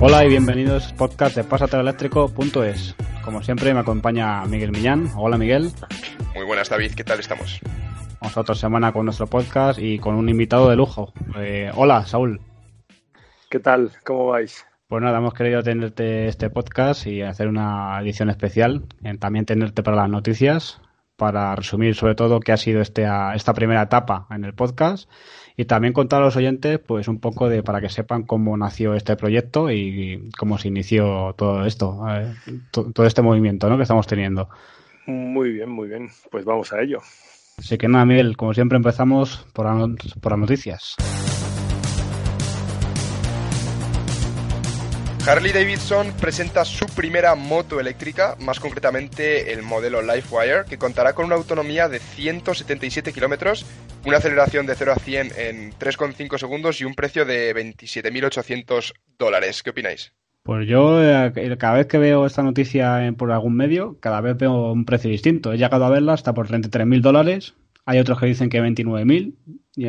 Hola y bienvenidos al podcast de pasateloeléctrico.es. Como siempre me acompaña Miguel Millán. Hola Miguel. Muy buenas David, ¿qué tal estamos? Vamos otra semana con nuestro podcast y con un invitado de lujo. Eh, hola Saúl. ¿Qué tal? ¿Cómo vais? Pues nada, hemos querido tenerte este podcast y hacer una edición especial. Eh, también tenerte para las noticias, para resumir sobre todo qué ha sido este, esta primera etapa en el podcast y también contar a los oyentes pues un poco de para que sepan cómo nació este proyecto y cómo se inició todo esto, eh, todo este movimiento ¿no? que estamos teniendo. Muy bien, muy bien. Pues vamos a ello. Así que nada, Miguel, como siempre empezamos por, por las noticias. Harley Davidson presenta su primera moto eléctrica, más concretamente el modelo Livewire, que contará con una autonomía de 177 kilómetros, una aceleración de 0 a 100 en 3,5 segundos y un precio de 27.800 dólares. ¿Qué opináis? Pues yo eh, cada vez que veo esta noticia por algún medio, cada vez veo un precio distinto. He llegado a verla hasta por 33.000 dólares. Hay otros que dicen que 29.000.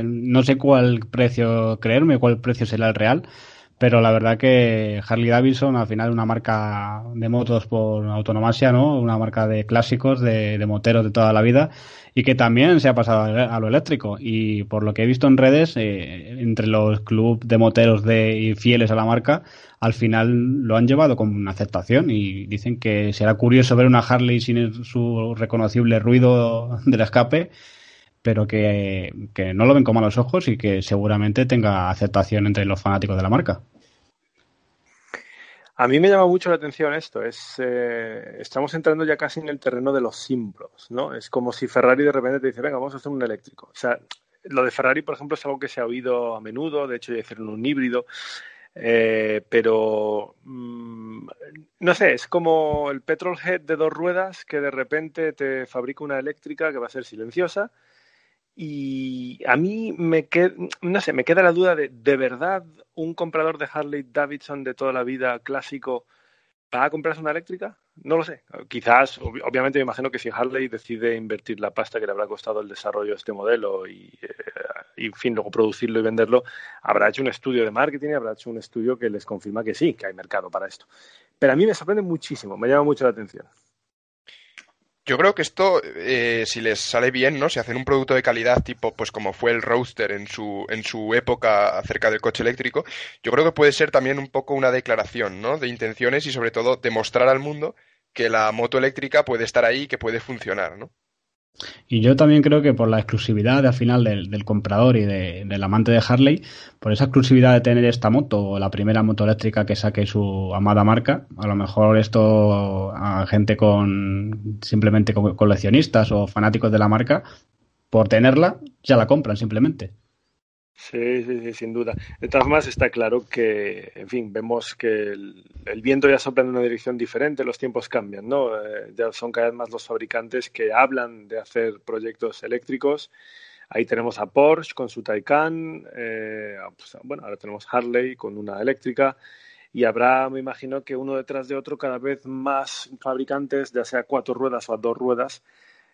No sé cuál precio creerme, cuál precio será el real pero la verdad que Harley Davidson al final una marca de motos por autonomasia, ¿no? Una marca de clásicos, de, moteros de toda la vida y que también se ha pasado a lo eléctrico y por lo que he visto en redes eh, entre los clubes de moteros de fieles a la marca al final lo han llevado con una aceptación y dicen que será curioso ver una Harley sin su reconocible ruido del escape pero que, no lo ven con malos ojos y que seguramente tenga aceptación entre los fanáticos de la marca. A mí me llama mucho la atención esto. Es, eh, estamos entrando ya casi en el terreno de los símbolos, ¿no? Es como si Ferrari de repente te dice, venga, vamos a hacer un eléctrico. O sea, lo de Ferrari, por ejemplo, es algo que se ha oído a menudo. De hecho, ya hicieron un híbrido. Eh, pero mm, no sé, es como el petrolhead de dos ruedas que de repente te fabrica una eléctrica que va a ser silenciosa y a mí me queda, no sé, me queda la duda de, ¿de verdad un comprador de Harley Davidson de toda la vida clásico va a comprarse una eléctrica? No lo sé. Quizás, obviamente me imagino que si Harley decide invertir la pasta que le habrá costado el desarrollo de este modelo y, eh, y, en fin, luego producirlo y venderlo, habrá hecho un estudio de marketing y habrá hecho un estudio que les confirma que sí, que hay mercado para esto. Pero a mí me sorprende muchísimo, me llama mucho la atención. Yo creo que esto, eh, si les sale bien, ¿no? Si hacen un producto de calidad tipo, pues como fue el Roadster en su, en su época acerca del coche eléctrico, yo creo que puede ser también un poco una declaración, ¿no? De intenciones y sobre todo demostrar al mundo que la moto eléctrica puede estar ahí y que puede funcionar, ¿no? Y yo también creo que por la exclusividad al final del, comprador y del amante de Harley, por esa exclusividad de tener esta moto, o la primera moto eléctrica que saque su amada marca, a lo mejor esto a gente con simplemente coleccionistas o fanáticos de la marca, por tenerla, ya la compran simplemente. Sí, sí, sí, sin duda. De todas formas, está claro que, en fin, vemos que el, viento ya sopla en una dirección diferente, los tiempos cambian, ¿no? Eh, ya son cada vez más los fabricantes que hablan de hacer proyectos eléctricos. Ahí tenemos a Porsche con su Taycan, eh, pues, bueno, ahora tenemos Harley con una eléctrica y habrá, me imagino, que uno detrás de otro cada vez más fabricantes, ya sea cuatro ruedas o a dos ruedas,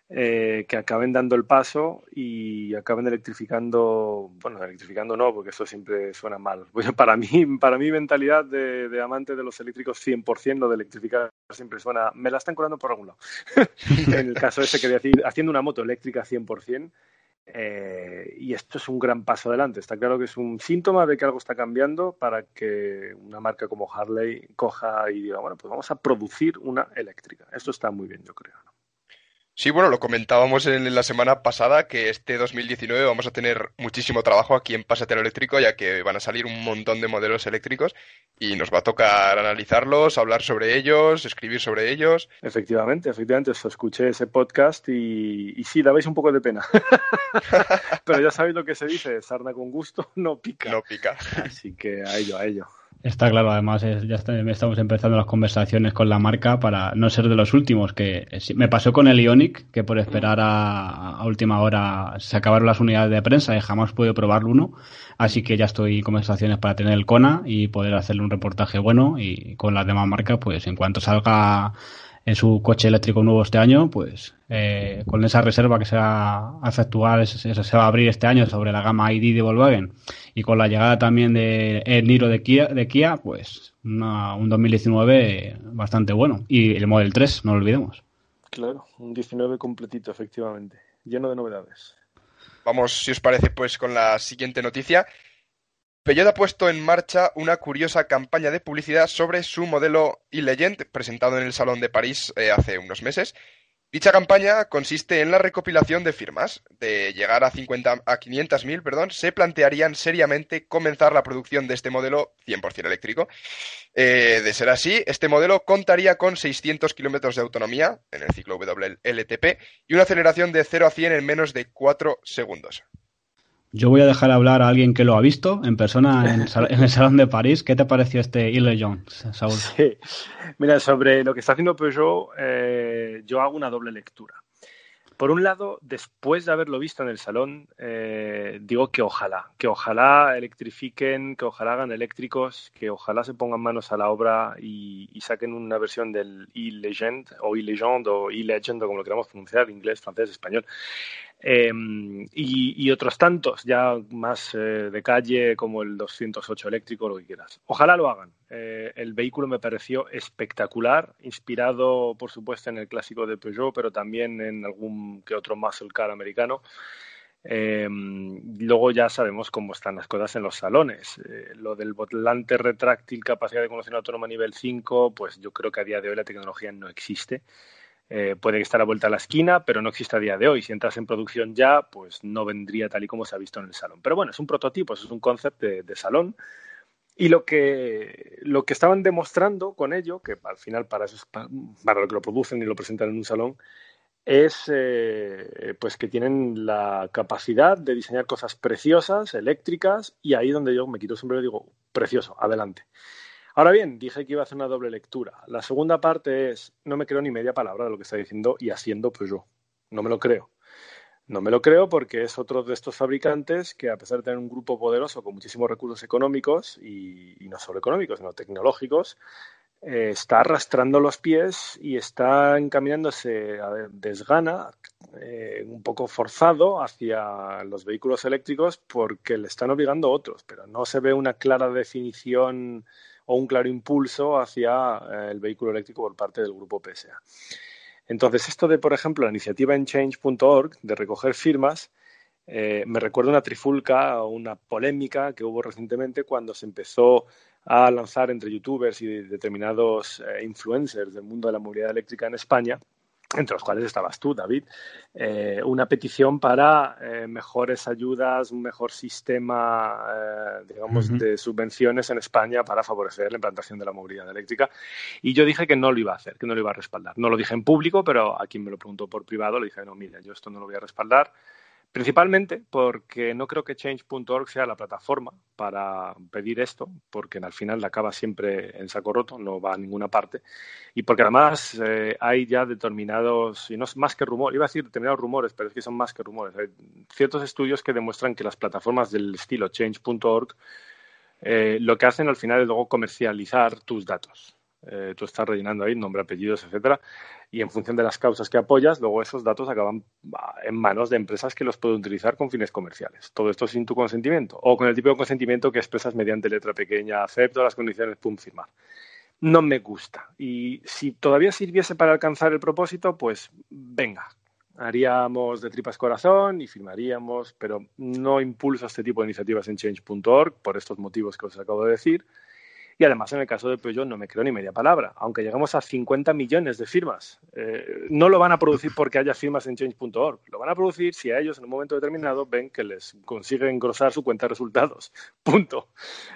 eh, que acaben dando el paso y acaben electrificando, bueno, electrificando no, porque eso siempre suena mal. para mí, para mi mentalidad de, amante de los eléctricos 100%, lo de electrificar siempre suena, me la están colando por algún lado. en el caso ese que decir, haciendo una moto eléctrica 100%, eh, y esto es un gran paso adelante. Está claro que es un síntoma de que algo está cambiando para que una marca como Harley coja y diga, bueno, pues vamos a producir una eléctrica. Esto está muy bien, yo creo. Sí, bueno, lo comentábamos en la semana pasada que este 2019 vamos a tener muchísimo trabajo aquí en Pasatero Eléctrico, ya que van a salir un montón de modelos eléctricos y nos va a tocar analizarlos, hablar sobre ellos, escribir sobre ellos. Efectivamente, efectivamente, os escuché ese podcast y, y sí, dabais un poco de pena. Pero ya sabéis lo que se dice, sarna con gusto no pica. No pica. Así que a ello, a ello. Está claro, además ya estamos empezando las conversaciones con la marca para no ser de los últimos, que me pasó con el Ionic, que por esperar a, última hora se acabaron las unidades de prensa y jamás pude probarlo uno, así que ya estoy en conversaciones para tener el Kona y poder hacerle un reportaje bueno y con las demás marcas, pues en cuanto salga en su coche eléctrico nuevo este año, pues eh, con esa reserva que se va a efectuar, se, va a abrir este año sobre la gama ID de Volkswagen y con la llegada también de el Niro de Kia, de Kia pues un 2019 bastante bueno. Y el Model 3, no lo olvidemos. Claro, un 19 completito, efectivamente, lleno de novedades. Vamos, si os parece, pues con la siguiente noticia. Peugeot ha puesto en marcha una curiosa campaña de publicidad sobre su modelo e-Legend presentado en el Salón de París eh, hace unos meses. Dicha campaña consiste en la recopilación de firmas. De llegar a, 50, a 500.000, perdón, se plantearían seriamente comenzar la producción de este modelo 100% eléctrico. Eh, de ser así, este modelo contaría con 600 kilómetros de autonomía en el ciclo WLTP y una aceleración de 0 a 100 en menos de 4 segundos. Yo voy a dejar hablar a alguien que lo ha visto en persona en, el Salón de París. ¿Qué te pareció este Ile Jones, Saúl? Sí. Mira, sobre lo que está haciendo Peugeot, eh, yo hago una doble lectura. Por un lado, después de haberlo visto en el salón, eh, digo que ojalá, que ojalá electrifiquen, que ojalá hagan eléctricos, que ojalá se pongan manos a la obra y, saquen una versión del e-Legend o e-Legend o e-Legend o como lo queramos pronunciar, inglés, francés, español. Em, y, otros tantos, ya más eh, de calle, como el 208 eléctrico, lo que quieras. Ojalá lo hagan. Eh, el vehículo me pareció espectacular, inspirado, por supuesto, en el clásico de Peugeot, pero también en algún que otro muscle car americano. Em, luego ya sabemos cómo están las cosas en los salones. Eh, lo del volante retráctil, capacidad de conducción autónoma nivel 5, pues yo creo que a día de hoy la tecnología no existe. Eh, puede estar a vuelta a la esquina, pero no existe a día de hoy. Si entras en producción ya, pues no vendría tal y como se ha visto en el salón. Pero bueno, es un prototipo, es un concepto de, salón. Y lo que, lo que estaban demostrando con ello, que al final para, eso para, lo que lo producen y lo presentan en un salón, es eh, pues que tienen la capacidad de diseñar cosas preciosas, eléctricas, y ahí donde yo me quito siempre y digo, precioso, adelante. Ahora bien, dije que iba a hacer una doble lectura. La segunda parte es, no me creo ni media palabra de lo que está diciendo y haciendo pues yo. No me lo creo. No me lo creo porque es otro de estos fabricantes que, a pesar de tener un grupo poderoso con muchísimos recursos económicos y, no solo económicos, sino tecnológicos, eh, está arrastrando los pies y está encaminándose a desgana, eh, un poco forzado hacia los vehículos eléctricos porque le están obligando otros, pero no se ve una clara definición o un claro impulso hacia eh, el vehículo eléctrico por parte del grupo PSA. Entonces, esto de, por ejemplo, la iniciativa en change.org de recoger firmas, eh, me recuerda una trifulca o una polémica que hubo recientemente cuando se empezó a lanzar entre youtubers y determinados eh, influencers del mundo de la movilidad eléctrica en España entre los cuales estabas tú, David, eh, una petición para eh, mejores ayudas, un mejor sistema, eh, digamos, de subvenciones en España para favorecer la implantación de la movilidad eléctrica. Y yo dije que no lo iba a hacer, que no lo iba a respaldar. No lo dije en público, pero a quien me lo preguntó por privado le dije, no, mira, yo esto no lo voy a respaldar Principalmente porque no creo que change.org sea la plataforma para pedir esto, porque al final acaba siempre en saco roto, no va a ninguna parte, y porque además eh, hay ya determinados, y no es más que rumores, iba a decir determinados rumores, pero es que son más que rumores, hay ciertos estudios que demuestran que las plataformas del estilo change.org eh, lo que hacen al final es luego comercializar tus datos. Eh, tú estás rellenando ahí nombre, apellidos, etcétera, y en función de las causas que apoyas, luego esos datos acaban en manos de empresas que los pueden utilizar con fines comerciales. Todo esto sin tu consentimiento o con el tipo de consentimiento que expresas mediante letra pequeña, acepto las condiciones, pum, firmar. No me gusta. Y si todavía sirviese para alcanzar el propósito, pues venga, haríamos de tripas corazón y firmaríamos, pero no impulso este tipo de iniciativas en change.org por estos motivos que os acabo de decir Y además, en el caso de Peugeot, no me creo ni media palabra. Aunque lleguemos a 50 millones de firmas, eh, no lo van a producir porque haya firmas en change.org. Lo van a producir si a ellos, en un momento determinado, ven que les consigue engrosar su cuenta de resultados. Punto.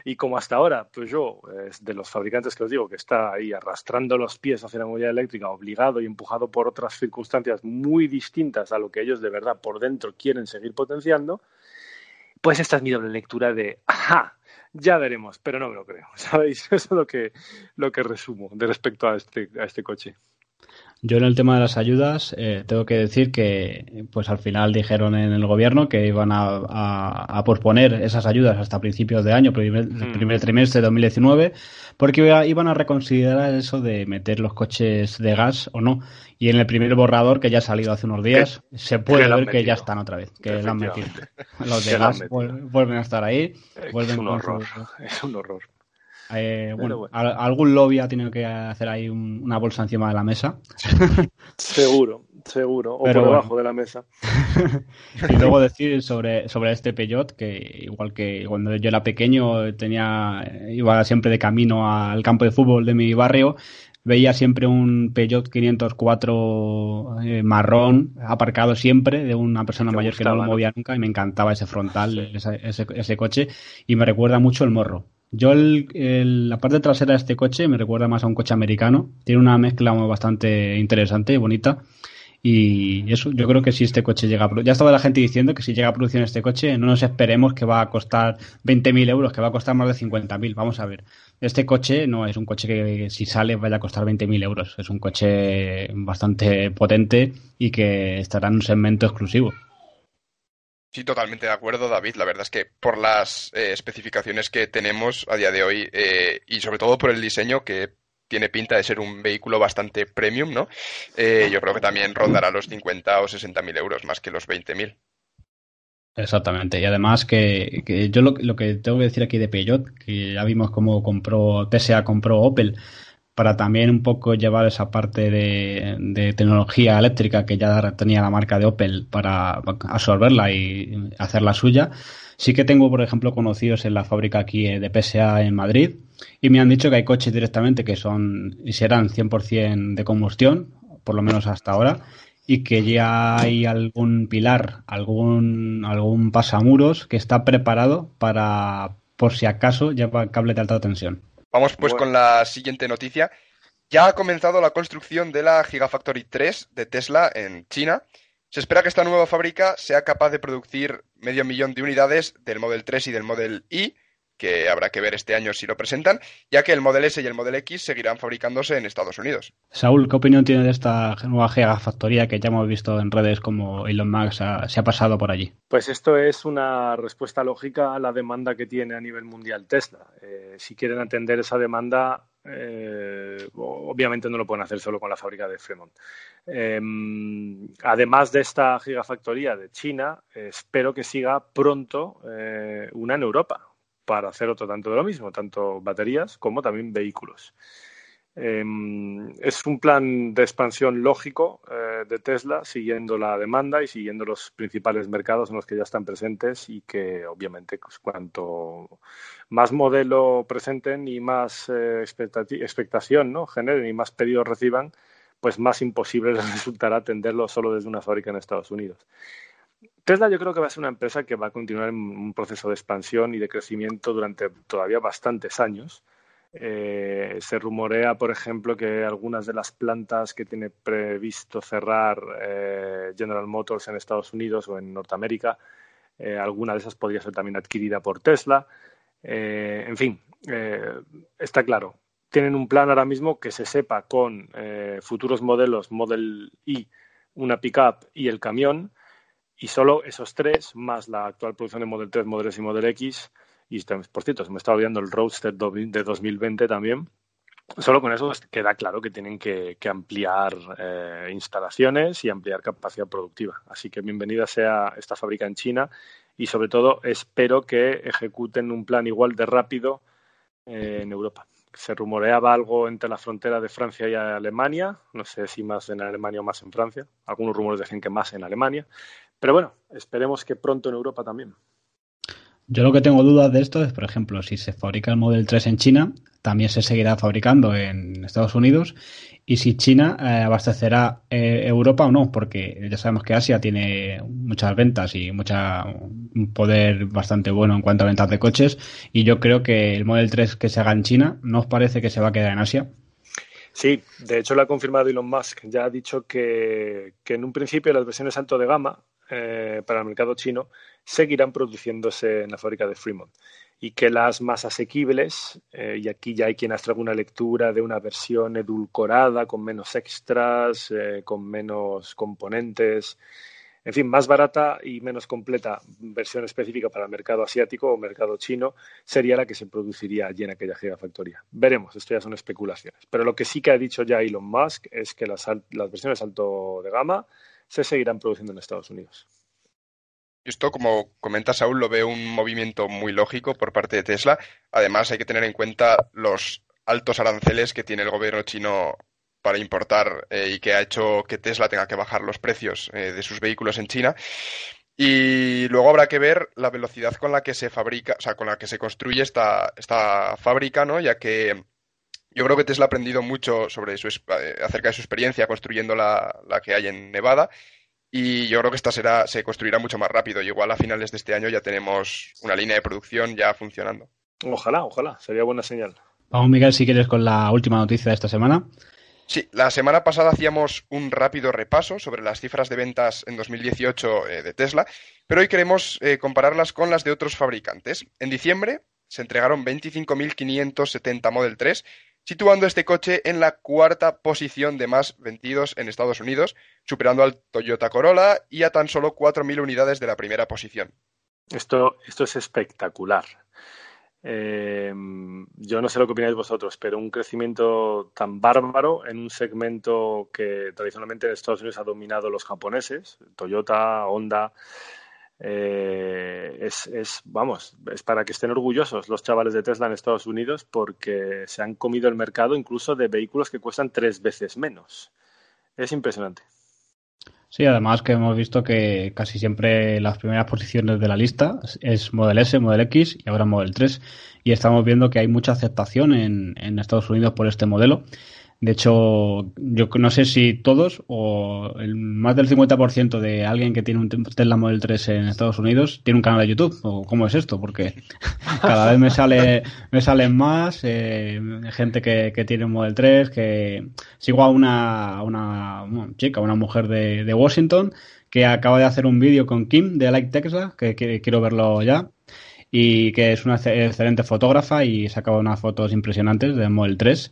Y como hasta ahora, Peugeot es de los fabricantes que os digo que está ahí arrastrando los pies hacia la movilidad eléctrica, obligado y empujado por otras circunstancias muy distintas a lo que ellos de verdad por dentro quieren seguir potenciando, pues esta es mi doble lectura de, ajá, ya veremos, pero no me lo creo, ¿sabéis? Eso es lo que, lo que resumo de respecto a este, a este coche. Yo en el tema de las ayudas eh, tengo que decir que pues al final dijeron en el gobierno que iban a, posponer esas ayudas hasta principios de año, primer, mm. primer trimestre de 2019, porque iban a reconsiderar eso de meter los coches de gas o no. Y en el primer borrador que ya ha salido hace unos días, se puede ver que ya están otra vez, que lo han metido. Los de gas vuelven a estar ahí. Vuelven es un horror, es un horror. Eh, bueno, algún lobby ha tenido que hacer ahí una bolsa encima de la mesa. seguro, seguro. O por debajo de la mesa. y luego decir sobre, sobre este Peugeot, que igual que cuando yo era pequeño tenía iba siempre de camino al campo de fútbol de mi barrio, veía siempre un Peugeot 504 eh, marrón aparcado siempre de una persona mayor que no lo movía nunca y me encantaba ese frontal, ese, ese, coche y me recuerda mucho el morro. Yo la parte trasera de este coche me recuerda más a un coche americano. Tiene una mezcla bastante interesante y bonita. Y eso, yo creo que si este coche llega a... Ya estaba la gente diciendo que si llega a producción este coche, no nos esperemos que va a costar 20.000 euros, que va a costar más de 50.000. Vamos a ver. Este coche no es un coche que si sale vaya a costar 20.000 euros. Es un coche bastante potente y que estará en un segmento exclusivo. Sí, totalmente de acuerdo, David. La verdad es que por las eh, especificaciones que tenemos a día de hoy eh, y sobre todo por el diseño que tiene pinta de ser un vehículo bastante premium, ¿no? Eh, yo creo que también rondará los 50 o 60 mil euros más que los 20 mil. Exactamente, y además que, yo lo, lo, que tengo que decir aquí de Peugeot, que ya vimos cómo compró, PSA compró Opel, para también un poco llevar esa parte de, tecnología eléctrica que ya tenía la marca de Opel para absorberla y hacerla suya. Sí que tengo, por ejemplo, conocidos en la fábrica aquí de PSA en Madrid y me han dicho que hay coches directamente que son y serán 100% de combustión, por lo menos hasta ahora, y que ya hay algún pilar, algún, algún pasamuros que está preparado para, por si acaso, llevar cable de alta tensión. Vamos pues con la siguiente noticia. Ya ha comenzado la construcción de la Gigafactory 3 de Tesla en China. Se espera que esta nueva fábrica sea capaz de producir medio millón de unidades del Model 3 y del Model Y que habrá que ver este año si lo presentan, ya que el Model S y el Model X seguirán fabricándose en Estados Unidos. Saúl, ¿qué opinión tiene de esta nueva gigafactoría que ya hemos visto en redes como Elon Musk se ha pasado por allí? Pues esto es una respuesta lógica a la demanda que tiene a nivel mundial Tesla. Eh, si quieren atender esa demanda, eh, obviamente no lo pueden hacer solo con la fábrica de Fremont. Em, además de esta gigafactoría de China, espero que siga pronto eh, una en Europa, para hacer otro tanto de lo mismo, tanto baterías como también vehículos. Em, es un plan de expansión lógico eh, de Tesla, siguiendo la demanda y siguiendo los principales mercados en los que ya están presentes y que obviamente pues, cuanto más modelo presenten y más eh, expectación ¿no? generen y más pedidos reciban, pues más imposible les resultará atenderlo solo desde una fábrica en Estados Unidos. Tesla yo creo que va a ser una empresa que va a continuar en un proceso de expansión y de crecimiento durante todavía bastantes años. Eh, se rumorea, por ejemplo, que algunas de las plantas que tiene previsto cerrar eh, General Motors en Estados Unidos o en Norteamérica, eh, alguna de esas podría ser también adquirida por Tesla. en fin, está claro. Tienen un plan ahora mismo que se sepa con futuros modelos Model I, una pickup y el camión y solo esos tres, más la actual producción de Model 3, Model S y Model X, y por cierto, se me está olvidando el Roadster de 2020 también, solo con eso queda claro que tienen que, ampliar eh, instalaciones y ampliar capacidad productiva. Así que bienvenida sea esta fábrica en China y sobre todo espero que ejecuten un plan igual de rápido eh, en Europa. Se rumoreaba algo entre la frontera de Francia y Alemania, no sé si más en Alemania o más en Francia. Algunos rumores decían que más en Alemania. Pero bueno, esperemos que pronto en Europa también. Yo lo que tengo dudas de esto es, por ejemplo, si se fabrica el Model 3 en China, también se seguirá fabricando en Estados Unidos y si China eh, abastecerá eh, Europa o no, porque ya sabemos que Asia tiene muchas ventas y mucha, un poder bastante bueno en cuanto a ventas de coches y yo creo que el Model 3 que se haga en China no os parece que se va a quedar en Asia. Sí, de hecho lo ha confirmado Elon Musk. Ya ha dicho que, que en un principio las versiones alto de gama eh, para el mercado chino seguirán produciéndose en la fábrica de Fremont y que las más asequibles, eh, y aquí ya hay quien hace alguna lectura de una versión edulcorada, con menos extras, eh, con menos componentes, en fin, más barata y menos completa versión específica para el mercado asiático o mercado chino sería la que se produciría allí en aquella gigafactoría. Veremos, esto ya son especulaciones. Pero lo que sí que ha dicho ya Elon Musk es que las, las versiones alto de gama se seguirán produciendo en Estados Unidos. Esto, como comenta Saúl, lo veo un movimiento muy lógico por parte de Tesla. Además, hay que tener en cuenta los altos aranceles que tiene el gobierno chino para importar eh, y que ha hecho que Tesla tenga que bajar los precios eh, de sus vehículos en China. Y luego habrá que ver la velocidad con la que se fabrica, o sea, con la que se construye esta, esta fábrica, ¿no? Ya que yo creo que Tesla ha aprendido mucho sobre su, eh, acerca de su experiencia construyendo la, la que hay en Nevada y yo creo que esta será, se construirá mucho más rápido. Y igual a finales de este año ya tenemos una línea de producción ya funcionando. Ojalá, ojalá, sería buena señal. Vamos, Miguel, si quieres con la última noticia de esta semana. Sí, la semana pasada hacíamos un rápido repaso sobre las cifras de ventas en 2018 eh, de Tesla, pero hoy queremos eh, compararlas con las de otros fabricantes. En diciembre se entregaron 25.570 Model 3 situando este coche en la cuarta posición de más vendidos en Estados Unidos, superando al Toyota Corolla y a tan solo 4.000 unidades de la primera posición. Esto, esto es espectacular. Eh, yo no sé lo que opináis vosotros, pero un crecimiento tan bárbaro en un segmento que tradicionalmente en Estados Unidos ha dominado los japoneses, Toyota, Honda, eh, es, es, vamos, es para que estén orgullosos los chavales de Tesla en Estados Unidos porque se han comido el mercado incluso de vehículos que cuestan tres veces menos. Es impresionante. Sí, además que hemos visto que casi siempre las primeras posiciones de la lista es Model S, Model X y ahora Model 3. Y estamos viendo que hay mucha aceptación en, en Estados Unidos por este modelo. De hecho, yo no sé si todos o el, más del 50% de alguien que tiene un Tesla Model 3 en Estados Unidos tiene un canal de YouTube. ¿O cómo es esto? Porque cada vez me sale me salen más eh, gente que, que, tiene un Model 3, que sigo a una, una, chica, una mujer de, de, Washington que acaba de hacer un vídeo con Kim de Like Tesla, que, que quiero verlo ya y que es una excelente fotógrafa y saca unas fotos impresionantes del Model 3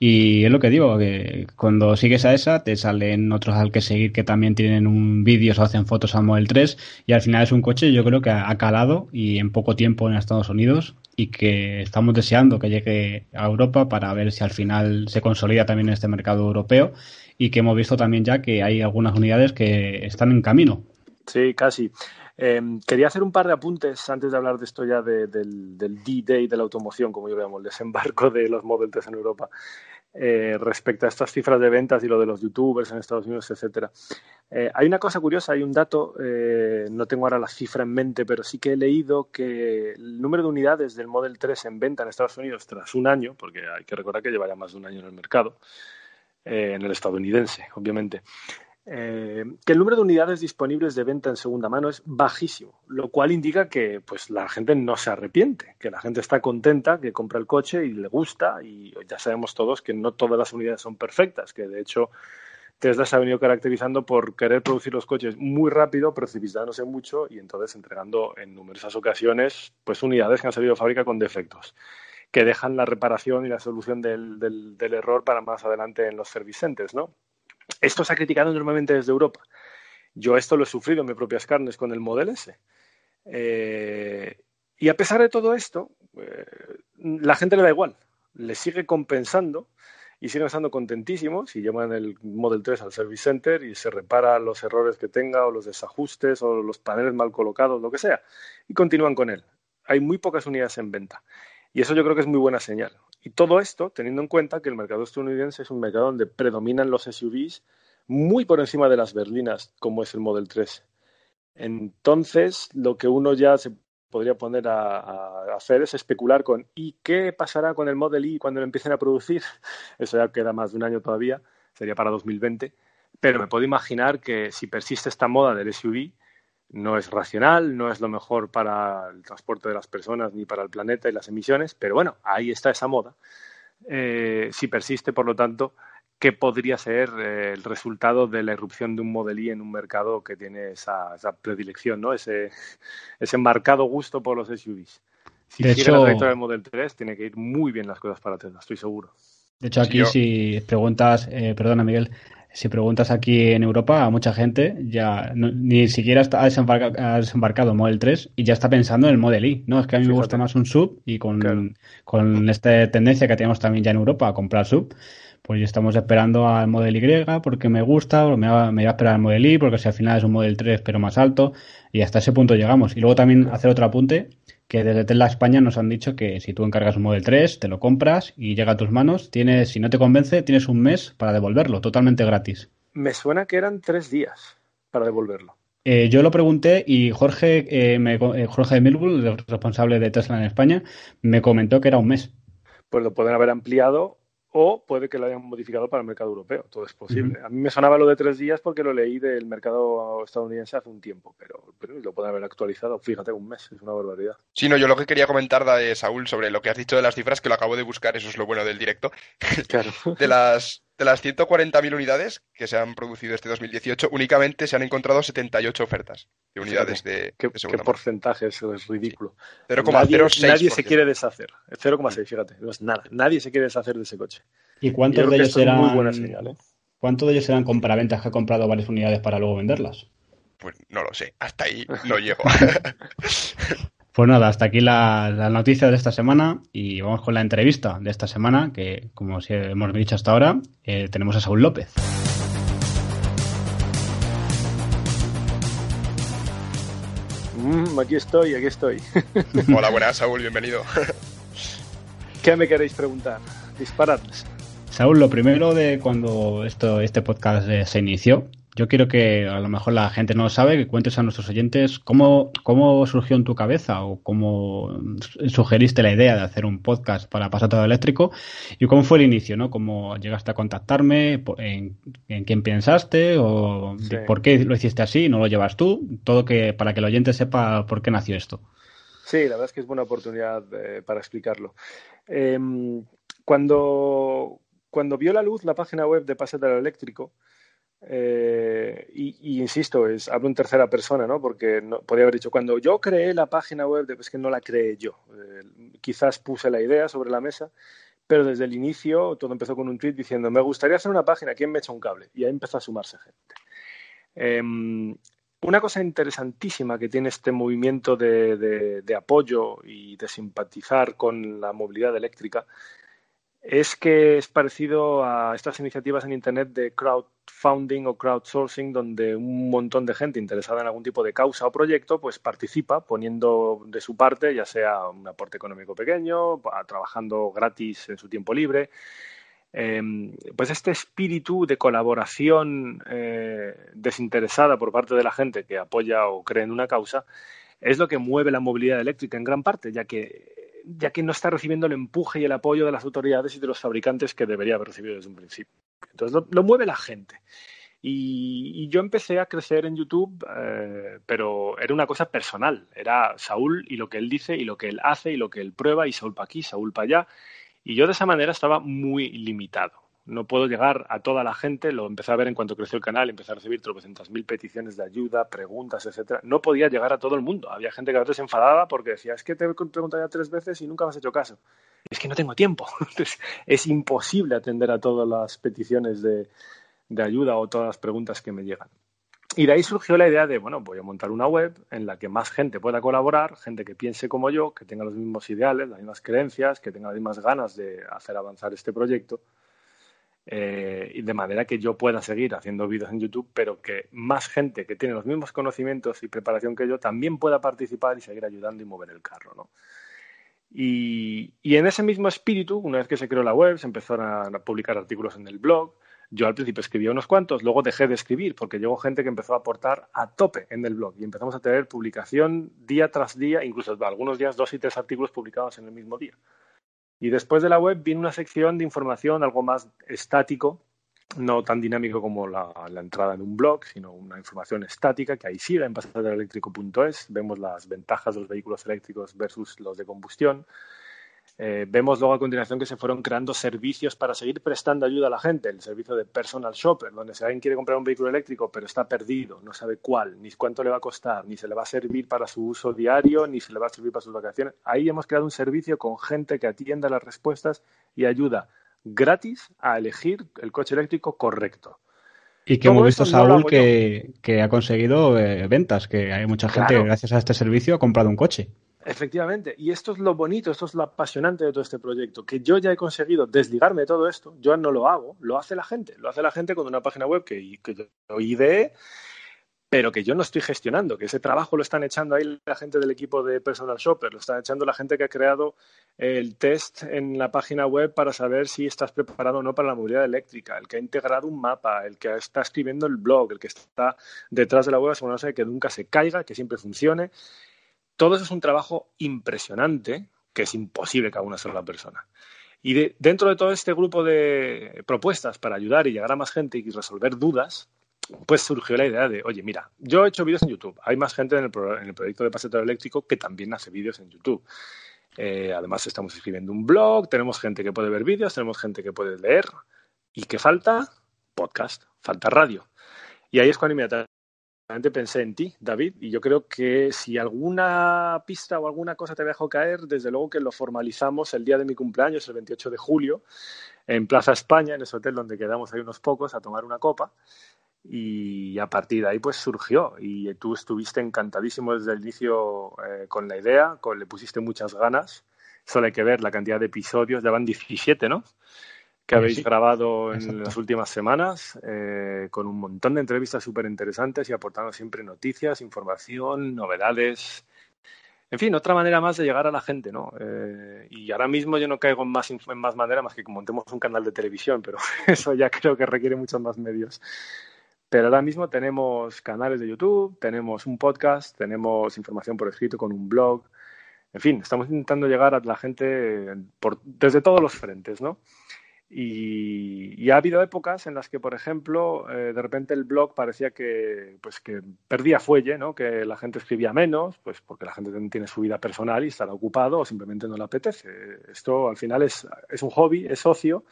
y es lo que digo, que cuando sigues a esa te salen otros al que seguir que también tienen un vídeo o hacen fotos al Model 3 y al final es un coche yo creo que ha calado y en poco tiempo en Estados Unidos y que estamos deseando que llegue a Europa para ver si al final se consolida también este mercado europeo y que hemos visto también ya que hay algunas unidades que están en camino. Sí, casi. Eh, quería hacer un par de apuntes antes de hablar de esto ya de, del, del D-Day de la automoción, como yo lo llamo, el desembarco de los Model 3 en Europa. Eh, respecto a estas cifras de ventas y lo de los youtubers en Estados Unidos, etcétera. Eh, hay una cosa curiosa, hay un dato, eh, no tengo ahora la cifra en mente, pero sí que he leído que el número de unidades del Model 3 en venta en Estados Unidos tras un año, porque hay que recordar que lleva ya más de un año en el mercado, en el estadounidense, obviamente, eh, que el número de unidades disponibles de venta en segunda mano es bajísimo, lo cual indica que pues, la gente no se arrepiente, que la gente está contenta, que compra el coche y le gusta, y ya sabemos todos que no todas las unidades son perfectas, que de hecho Tesla se ha venido caracterizando por querer producir los coches muy rápido, precipitándose mucho y entonces entregando en numerosas ocasiones pues, unidades que han salido de fábrica con defectos que dejan la reparación y la solución del, del, del error para más adelante en los service centers, ¿no? Esto se ha criticado normalmente desde Europa. Yo esto lo he sufrido en mis propias carnes con el Model S. Eh, y a pesar de todo esto, eh, la gente le da igual, le sigue compensando y siguen estando contentísimos y llevan el Model 3 al Service Center y se repara los errores que tenga o los desajustes o los paneles mal colocados, lo que sea, y continúan con él. Hay muy pocas unidades en venta. Y eso yo creo que es muy buena señal. Y todo esto teniendo en cuenta que el mercado estadounidense es un mercado donde predominan los SUVs muy por encima de las berlinas, como es el Model 3. Entonces, lo que uno ya se podría poner a, hacer es especular con ¿y qué pasará con el Model Y cuando lo empiecen a producir? Eso ya queda más de un año todavía, sería para 2020. Pero me puedo imaginar que si persiste esta moda del SUV, no es racional, no es lo mejor para el transporte de las personas ni para el planeta y las emisiones, pero bueno, ahí está esa moda. Eh, si persiste, por lo tanto, ¿qué podría ser eh, el resultado de la irrupción de un Model Y en un mercado que tiene esa, predilección, ¿no? ese, ese marcado gusto por los SUVs? Si de hecho, la trayectoria del Model 3, tiene que ir muy bien las cosas para Tesla, estoy seguro. De hecho, aquí si preguntas, eh, perdona Miguel, si preguntas aquí en Europa a mucha gente, ya ni siquiera ha desembarcado, el Model 3 y ya está pensando en el Model Y. No, es que a mí me gusta más un sub y con, con esta tendencia que tenemos también ya en Europa a comprar sub, pues ya estamos esperando al Model Y porque me gusta, o me va, me va a esperar al Model Y porque si al final es un Model 3 pero más alto y hasta ese punto llegamos. Y luego también hacer otro apunte que desde Tesla España nos han dicho que si tú encargas un Model 3, te lo compras y llega a tus manos, tienes, si no te convence, tienes un mes para devolverlo, totalmente gratis. Me suena que eran tres días para devolverlo. Eh, yo lo pregunté y Jorge, eh, me, eh, Jorge el responsable de Tesla en España, me comentó que era un mes. Pues lo pueden haber ampliado o puede que lo hayan modificado para el mercado europeo, todo es posible. A mí me sonaba lo de tres días porque lo leí del mercado estadounidense hace un tiempo, pero, lo pueden haber actualizado, fíjate, un mes, es una barbaridad. Sí, no, yo lo que quería comentar, de Saúl, sobre lo que has dicho de las cifras, que lo acabo de buscar, eso es lo bueno del directo. Claro. de las de las 140.000 unidades que se han producido este 2018, únicamente se han encontrado 78 ofertas de unidades de, ¿Qué, ¿Qué porcentaje? Eso es ridículo. 0,06%. Nadie, se quiere deshacer. 0,6, fíjate. No es nada. Nadie se quiere deshacer de ese coche. ¿Y cuántos de ellos serán... Muy buena señal, ¿eh? ¿Cuántos de ellos serán compraventas que ha comprado varias unidades para luego venderlas? Pues no lo sé. Hasta ahí no llego. Pues nada, hasta aquí la, noticia de esta semana y vamos con la entrevista de esta semana, que como hemos dicho hasta ahora, eh, tenemos a Saúl López. Mm, aquí estoy, aquí estoy. Hola, buenas, Saúl, bienvenido. ¿Qué me queréis preguntar? Disparad. Saúl, lo primero de cuando esto, este podcast eh, se inició, yo quiero que a lo mejor la gente no lo sabe, que cuentes a nuestros oyentes cómo, cómo surgió en tu cabeza o cómo sugeriste la idea de hacer un podcast para pasar todo eléctrico y cómo fue el inicio, ¿no? Cómo llegaste a contactarme, en, quién pensaste o por qué lo hiciste así, no lo llevas tú, todo que para que el oyente sepa por qué nació esto. Sí, la verdad es que es buena oportunidad eh, para explicarlo. Em, cuando, cuando vio la luz la página web de Pasar Eléctrico, eh, y, insisto, es, hablo en tercera persona, ¿no? Porque no, podría haber dicho, cuando yo creé la página web, es que no la creé yo. Eh, quizás puse la idea sobre la mesa, pero desde el inicio todo empezó con un tweet diciendo, me gustaría hacer una página, ¿quién me echa un cable? Y ahí empezó a sumarse gente. Em, una cosa interesantísima que tiene este movimiento de, de apoyo y de simpatizar con la movilidad eléctrica es que es parecido a estas iniciativas en Internet de crowdfunding o crowdsourcing, donde un montón de gente interesada en algún tipo de causa o proyecto, pues participa poniendo de su parte, ya sea un aporte económico pequeño, trabajando gratis en su tiempo libre. Em, pues este espíritu de colaboración eh, desinteresada por parte de la gente que apoya o cree en una causa es lo que mueve la movilidad eléctrica en gran parte, ya que ya que no está recibiendo el empuje y el apoyo de las autoridades y de los fabricantes que debería haber recibido desde un principio. Entonces lo, mueve la gente. Y, yo empecé a crecer en YouTube, eh, pero era una cosa personal. Era Saúl y lo que él dice y lo que él hace y lo que él prueba y Saúl para aquí, Saúl para allá. Y yo de esa manera estaba muy limitado no puedo llegar a toda la gente, lo empecé a ver en cuanto creció el canal, empecé a recibir tropecientas mil peticiones de ayuda, preguntas, etcétera. No podía llegar a todo el mundo. Había gente que a veces se enfadaba porque decía, es que te he preguntado ya tres veces y nunca me has hecho caso. es que no tengo tiempo. Entonces, es imposible atender a todas las peticiones de, de ayuda o todas las preguntas que me llegan. Y de ahí surgió la idea de, bueno, voy a montar una web en la que más gente pueda colaborar, gente que piense como yo, que tenga los mismos ideales, las mismas creencias, que tenga las mismas ganas de hacer avanzar este proyecto eh, y de manera que yo pueda seguir haciendo vídeos en YouTube, pero que más gente que tiene los mismos conocimientos y preparación que yo también pueda participar y seguir ayudando y mover el carro. ¿no? Y, en ese mismo espíritu, una vez que se creó la web, se empezaron a publicar artículos en el blog, Yo al principio escribía unos cuantos, luego dejé de escribir porque llegó gente que empezó a aportar a tope en el blog y empezamos a tener publicación día tras día, incluso algunos días dos y tres artículos publicados en el mismo día. Y después de la web vino una sección de información algo más estático, no tan dinámico como la, entrada en un blog, sino una información estática que ahí sí, en pasadoreléctrico.es vemos las ventajas de los vehículos eléctricos versus los de combustión. Eh, vemos luego a continuación que se fueron creando servicios para seguir prestando ayuda a la gente. El servicio de personal shopper, donde si alguien quiere comprar un vehículo eléctrico pero está perdido, no sabe cuál, ni cuánto le va a costar, ni se le va a servir para su uso diario, ni se le va a servir para sus vacaciones. Ahí hemos creado un servicio con gente que atienda las respuestas y ayuda gratis a elegir el coche eléctrico correcto. Y que hemos visto, Saúl, que, ha conseguido eh, ventas, que hay mucha gente que gracias a este servicio ha comprado un coche. Efectivamente, y esto es lo bonito, esto es lo apasionante de todo este proyecto, que yo ya he conseguido desligarme de todo esto, yo no lo hago, lo hace la gente, lo hace la gente con una página web que, que yo ideé, pero que yo no estoy gestionando, que ese trabajo lo están echando ahí la gente del equipo de Personal Shopper, lo están echando la gente que ha creado el test en la página web para saber si estás preparado o no para la movilidad eléctrica, el que ha integrado un mapa, el que está escribiendo el blog, el que está detrás de la web asegurándose que nunca se caiga, que siempre funcione. Todo eso es un trabajo impresionante que es imposible que haga una sola persona. Y dentro de todo este grupo de propuestas para ayudar y llegar a más gente y resolver dudas, pues surgió la idea de, oye, mira, yo he hecho vídeos en YouTube, hay más gente en el, proyecto de Pasetero Eléctrico que también hace vídeos en YouTube. Eh, además, estamos escribiendo un blog, tenemos gente que puede ver vídeos, tenemos gente que puede leer. ¿Y qué falta? Podcast, falta radio. Y ahí es cuando inmediatamente pensé en ti, David, y yo creo que si alguna pista o alguna cosa te dejó caer, desde luego que lo formalizamos el día de mi cumpleaños, el 28 de julio, en Plaza España, en ese hotel donde quedamos ahí unos pocos a tomar una copa y a partir de ahí pues surgió y tú estuviste encantadísimo desde el inicio eh, con la idea, con, le pusiste muchas ganas, solo hay que ver la cantidad de episodios, ya van 17, ¿no? Que habéis grabado en las últimas semanas, eh, con un montón de entrevistas súper interesantes y aportando siempre noticias, información, novedades. En fin, otra manera más de llegar a la gente, ¿no? Eh, y ahora mismo yo no caigo en más, en más manera más que que montemos un canal de televisión, pero eso ya creo que requiere muchos más medios. Pero ahora mismo tenemos canales de YouTube, tenemos un podcast, tenemos información por escrito con un blog. En fin, estamos intentando llegar a la gente por, desde todos los frentes, ¿no? Y, ha habido épocas en las que, por ejemplo, eh, de repente el blog parecía que, pues, que perdía fuelle, ¿no? que la gente escribía menos, pues porque la gente tiene su vida personal y estará ocupado o simplemente no le apetece. Esto al final es, es un hobby, es ocio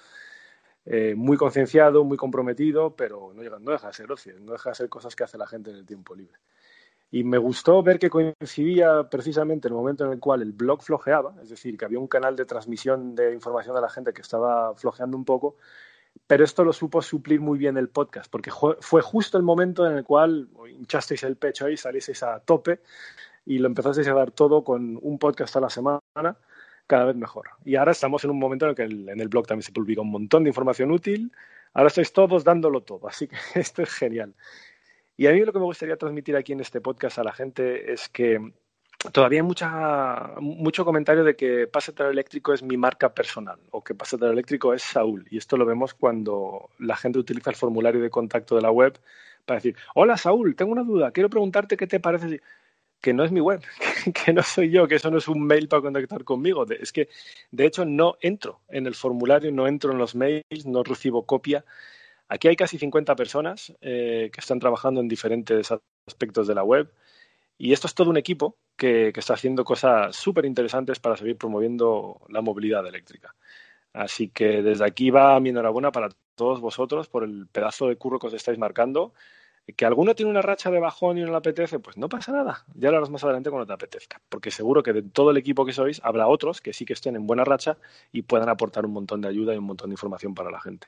eh, muy concienciado, muy comprometido, pero no, no deja de ser ocio, no deja de ser cosas que hace la gente en el tiempo libre. Y me gustó ver que coincidía precisamente el momento en el cual el blog flojeaba, es decir, que había un canal de transmisión de información a la gente que estaba flojeando un poco, pero esto lo supo suplir muy bien el podcast, porque fue justo el momento en el cual hinchasteis el pecho y salisteis a tope y lo empezasteis a dar todo con un podcast a la semana cada vez mejor. Y ahora estamos en un momento en el que en el blog también se publica un montón de información útil. Ahora estáis todos dándolo todo, así que esto es genial. Y a mí lo que me gustaría transmitir aquí en este podcast a la gente es que todavía hay mucha, mucho comentario de que Pasetero Eléctrico es mi marca personal o que Pasetero Eléctrico es Saúl. Y esto lo vemos cuando la gente utiliza el formulario de contacto de la web para decir, hola Saúl, tengo una duda, quiero preguntarte qué te parece que no es mi web, que no soy yo, que eso no es un mail para contactar conmigo. Es que, de hecho, no entro en el formulario, no entro en los mails, no recibo copia. Aquí hay casi 50 personas eh, que están trabajando en diferentes aspectos de la web y esto es todo un equipo que, está haciendo cosas súper interesantes para seguir promoviendo la movilidad eléctrica. Así que desde aquí va mi enhorabuena para todos vosotros por el pedazo de curro que os estáis marcando que alguno tiene una racha de bajón y no le apetece, pues no pasa nada. Ya lo harás más adelante cuando te apetezca. Porque seguro que de todo el equipo que sois habrá otros que sí que estén en buena racha y puedan aportar un montón de ayuda y un montón de información para la gente.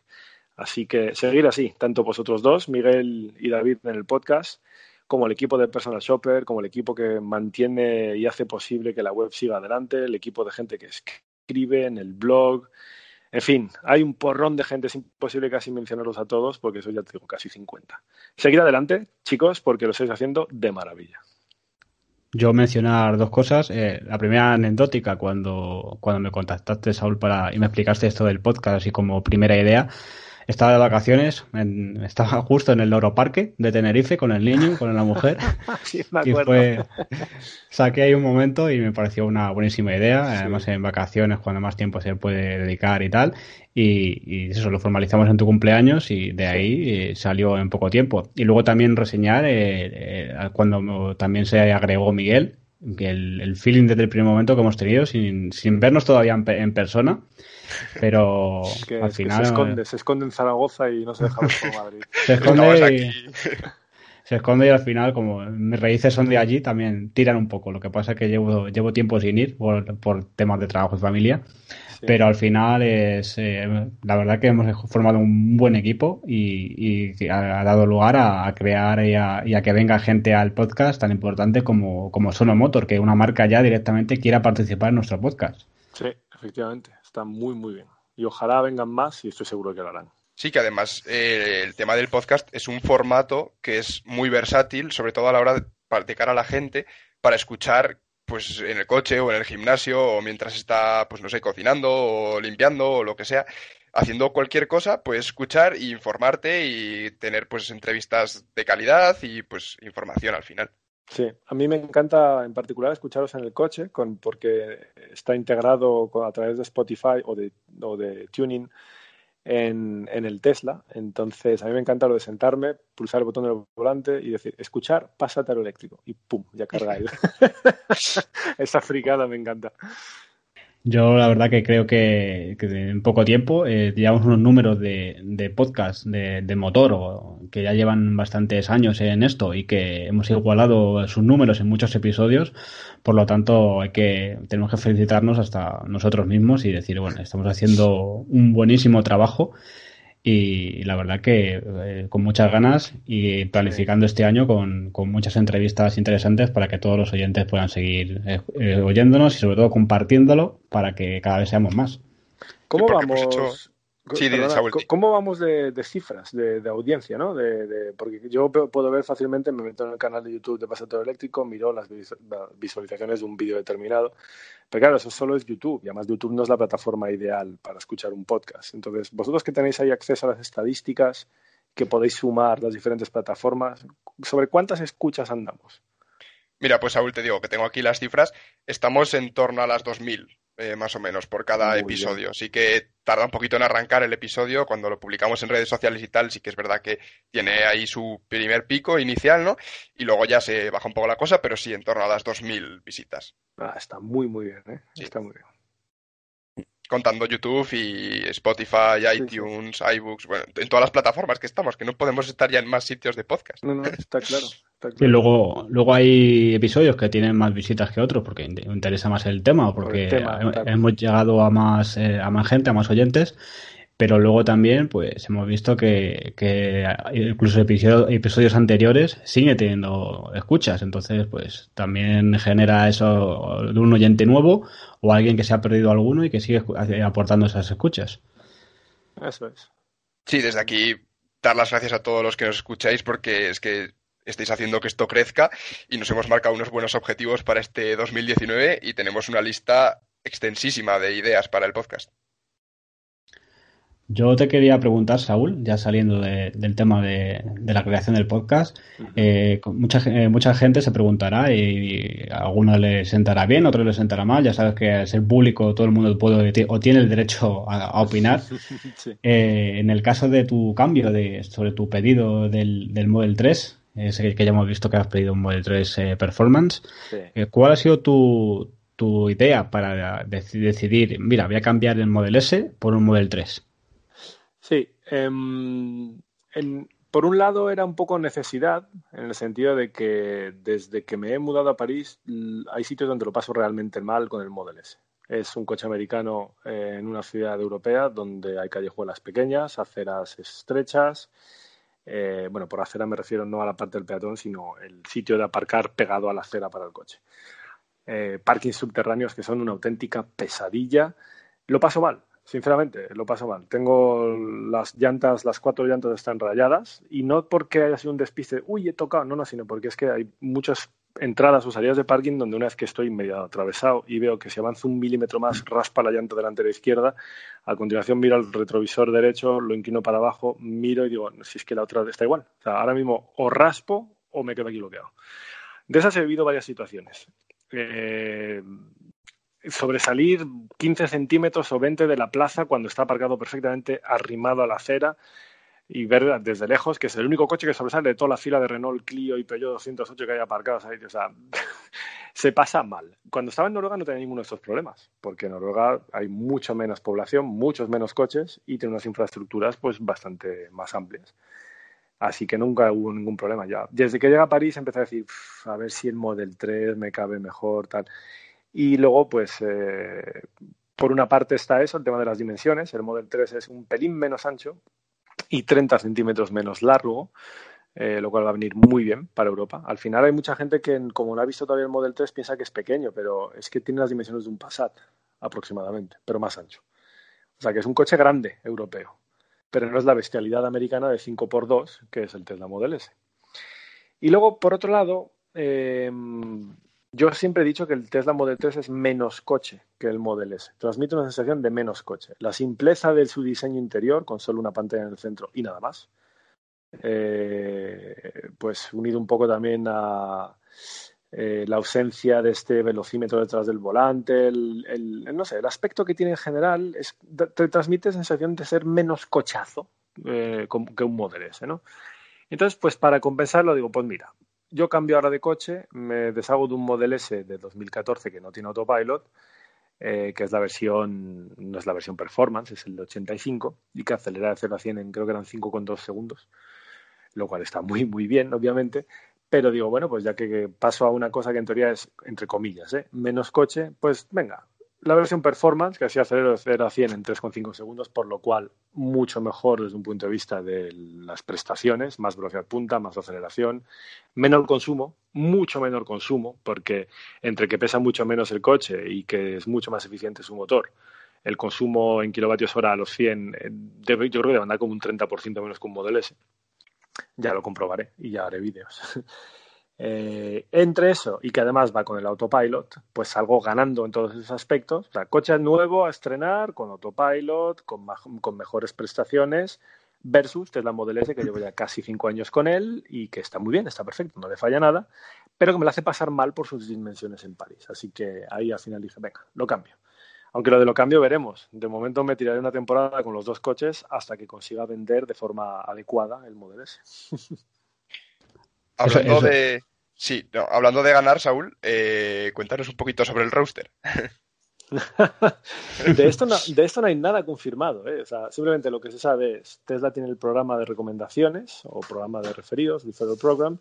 Así que seguir así, tanto vosotros dos, Miguel y David en el podcast, como el equipo de Personal Shopper, como el equipo que mantiene y hace posible que la web siga adelante, el equipo de gente que escribe en el blog, en fin, hay un porrón de gente, es imposible casi mencionarlos a todos porque eso ya tengo casi 50. Seguid adelante, chicos, porque lo estáis haciendo de maravilla. Yo mencionar dos cosas. Eh, la primera anecdótica, cuando, cuando me contactaste, Saúl, para, y me explicaste esto del podcast así como primera idea. Estaba de vacaciones, estaba justo en el Parque de Tenerife con el niño, con la mujer. sí, me acuerdo. Y saqué ahí un momento y me pareció una buenísima idea. Además, en vacaciones, cuando más tiempo se puede dedicar y tal. Y, eso lo formalizamos en tu cumpleaños y de ahí eh, salió en poco tiempo. Y luego también reseñar eh, eh, cuando también se agregó Miguel, que el, feeling desde el primer momento que hemos tenido, sin, sin vernos todavía en, persona, pero al final... se, esconde, se esconde en Zaragoza y no se deja ver por Madrid. se esconde y, se esconde y al final, como mis raíces son de allí, también tiran un poco. Lo que pasa es que llevo, llevo tiempo sin ir por, por temas de trabajo y familia. Pero al final es eh, la verdad que hemos formado un buen equipo y, ha, dado lugar a, crear y a, que venga gente al podcast tan importante como, como Sonomotor, que una marca ya directamente quiera participar en nuestro podcast. Sí, efectivamente, muy muy bien. Y ojalá vengan más y estoy seguro que lo harán. Sí, que además eh, el tema del podcast es un formato que es muy versátil, sobre todo a la hora de, cara a la gente, para escuchar pues en el coche o en el gimnasio o mientras está, pues no sé, cocinando o limpiando o lo que sea, haciendo cualquier cosa, puedes escuchar e informarte y tener pues entrevistas de calidad y pues información al final. Sí, a mí me encanta en particular escucharos en el coche con, porque está integrado a través de Spotify o de, o de Tuning en, en, el Tesla. Entonces, a mí me encanta lo de sentarme, pulsar el botón del volante y decir, escuchar, pásate a lo eléctrico. Y pum, ya carga Esa fricada me encanta. Yo la verdad que creo que, en poco tiempo eh, unos números de, de podcast de, motor o, que ya llevan bastantes años en esto y que hemos igualado sus números en muchos episodios. Por lo tanto, hay que tenemos que felicitarnos hasta nosotros mismos y decir, bueno, estamos haciendo un buenísimo trabajo y la verdad que eh, con muchas ganas y planificando este año con, muchas entrevistas interesantes para que todos los oyentes puedan seguir eh, eh, oyéndonos y sobre todo compartiéndolo para que cada vez seamos más. ¿Cómo vamos? ¿Cómo vamos de, cifras, de, audiencia? ¿no? De, porque yo puedo ver fácilmente, me meto en el canal de YouTube de Pasatorio Eléctrico, miro las visualizaciones de un vídeo determinado. Pero claro, eso solo es YouTube y además YouTube no es la plataforma ideal para escuchar un podcast. Entonces, vosotros que tenéis ahí acceso a las estadísticas, que podéis sumar las diferentes plataformas, ¿sobre cuántas escuchas andamos? Mira, pues Saúl, te digo que tengo aquí las cifras. Estamos en torno a las 2.000 eh, más o menos, por cada episodio. Así que tarda un poquito en arrancar el episodio. Cuando lo publicamos en redes sociales y tal, sí que es verdad que tiene ahí su primer pico inicial, ¿no? Y luego ya se baja un poco la cosa, pero sí, en torno a las 2.000 visitas. Ah, está muy, muy bien, ¿eh? Está muy bien contando YouTube y Spotify, iTunes, iBooks, bueno, en todas las plataformas que estamos, que no podemos estar ya en más sitios de podcast. No, no, está claro. Y luego, luego hay episodios que tienen más visitas que otros porque interesa más el tema o porque hemos llegado a más, eh, a más gente, a más oyentes pero luego también pues hemos visto que, que incluso episodios anteriores sigue teniendo escuchas. Entonces pues también genera eso de un oyente nuevo o alguien que se ha perdido alguno y que sigue aportando esas escuchas. Eso es. Sí desde aquí dar las gracias a todos los que nos escucháis porque es que estáis haciendo que esto crezca y nos hemos marcado unos buenos objetivos para este 2019 y tenemos una lista extensísima de ideas para el podcast yo te quería preguntar, Saúl, ya saliendo del tema de, la creación del podcast, eh, mucha, eh, mucha gente se preguntará y, a algunos les sentará bien, a otros les sentará mal. Ya sabes que al ser público todo el mundo puede o tiene el derecho a, opinar. Eh, en el caso de tu cambio de, sobre tu pedido del, del Model 3, ese que ya hemos visto que has pedido un Model 3 Performance, ¿cuál ha sido tu, tu idea para decidir, mira, voy a cambiar el Model S por un Model 3? Em, por un lado era un poco necesidad, en el sentido de que desde que me he mudado a París hay sitios donde lo paso realmente mal con el Model S. Es un coche americano eh, en una ciudad europea donde hay callejuelas pequeñas, aceras estrechas. Eh, bueno, por acera me refiero no a la parte del peatón, sino el sitio de aparcar pegado a la acera para el coche. Eh, parkings subterráneos que son una auténtica pesadilla. Lo paso mal, Sinceramente, lo paso mal. Tengo las llantas, las cuatro llantas están rayadas y no porque haya sido un despiste, uy, he tocado, no, no, sino porque es que hay muchos entradas o salidas de parking donde una vez que estoy medio atravesado y veo que si avanzo un milímetro más raspa la llanta delantera izquierda, a continuación miro al retrovisor derecho, lo inclino para abajo, miro y digo, si es que la otra está igual. O sea, ahora mismo o raspo o me quedo aquí bloqueado. De esas he vivido varias situaciones. Eh, sobresalir 15 centímetros o 20 de la plaza cuando está aparcado perfectamente arrimado a la acera y ver desde lejos que es el único coche que sobresale de toda la fila de Renault Clio y Peugeot 208 que hay aparcados ahí. O sea, se pasa mal. Cuando estaba en Noruega no tenía ninguno de estos problemas, porque en Noruega hay mucho menos población, muchos menos coches y tiene unas infraestructuras pues bastante más amplias. Así que nunca hubo ningún problema ya. Desde que llegué a París empecé a decir, a ver si el Model 3 me cabe mejor, tal. Y luego, pues, eh, por una parte está eso, el tema de las dimensiones. El Model 3 es un pelín menos ancho y 30 centímetros menos largo, eh, lo cual va a venir muy bien para Europa. Al final hay mucha gente que, como no ha visto todavía el Model 3, piensa que es pequeño, pero es que tiene las dimensiones de un Passat aproximadamente, pero más ancho. O sea que es un coche grande europeo pero no es la bestialidad americana de 5x2, que es el Tesla Model S. Y luego, por otro lado, eh, yo siempre he dicho que el Tesla Model 3 es menos coche que el Model S. Transmite una sensación de menos coche. La simpleza de su diseño interior, con solo una pantalla en el centro y nada más. Eh, pues unido un poco también a, eh, la ausencia de este velocímetro detrás del volante, el, no sé, el aspecto que tiene en general es, te transmite sensación de ser menos cochazo eh, que un Model S, ¿no? Entonces, pues para compensarlo digo, pues mira, yo cambio ahora de coche, me deshago de un Model S de 2014 que no tiene autopilot, eh, que es la versión, no es la versión performance, es el de 85, y que acelera de 0 a 100 en creo que eran 5,2 segundos, lo cual está muy, muy bien, obviamente, pero digo, bueno, pues ya que paso a una cosa que en teoría es, entre comillas, ¿eh? menos coche, pues venga, la versión performance, que así acelero de 0 a 100 en 3,5 segundos, por lo cual mucho mejor desde un punto de vista de las prestaciones, más velocidad punta, más aceleración, menor consumo, mucho menor consumo, porque entre que pesa mucho menos el coche y que es mucho más eficiente su motor, el consumo en kilovatios hora a los 100, eh, yo creo que debe andar como un 30% menos que un Model S ya lo comprobaré y ya haré vídeos. Eh, entre eso y que además va con el autopilot, pues salgo ganando en todos esos aspectos. O sea, coche nuevo a estrenar con autopilot, con, mejores prestaciones, versus Tesla Model S, que llevo ya casi cinco años con él y que está muy bien, está perfecto, no le falla nada, pero que me lo hace pasar mal por sus dimensiones en París. Así que ahí al final dije, venga, lo cambio. Aunque lo de lo cambio veremos. De momento me tiraré una temporada con los dos coches hasta que consiga vender de forma adecuada el Model S. hablando de sí, hablando de ganar, Saúl, eh, cuéntanos un poquito sobre el roster. de, esto no, de esto no hay nada confirmado. ¿eh? simplemente lo que se sabe es Tesla tiene el programa de recomendaciones o programa de referidos, referral program,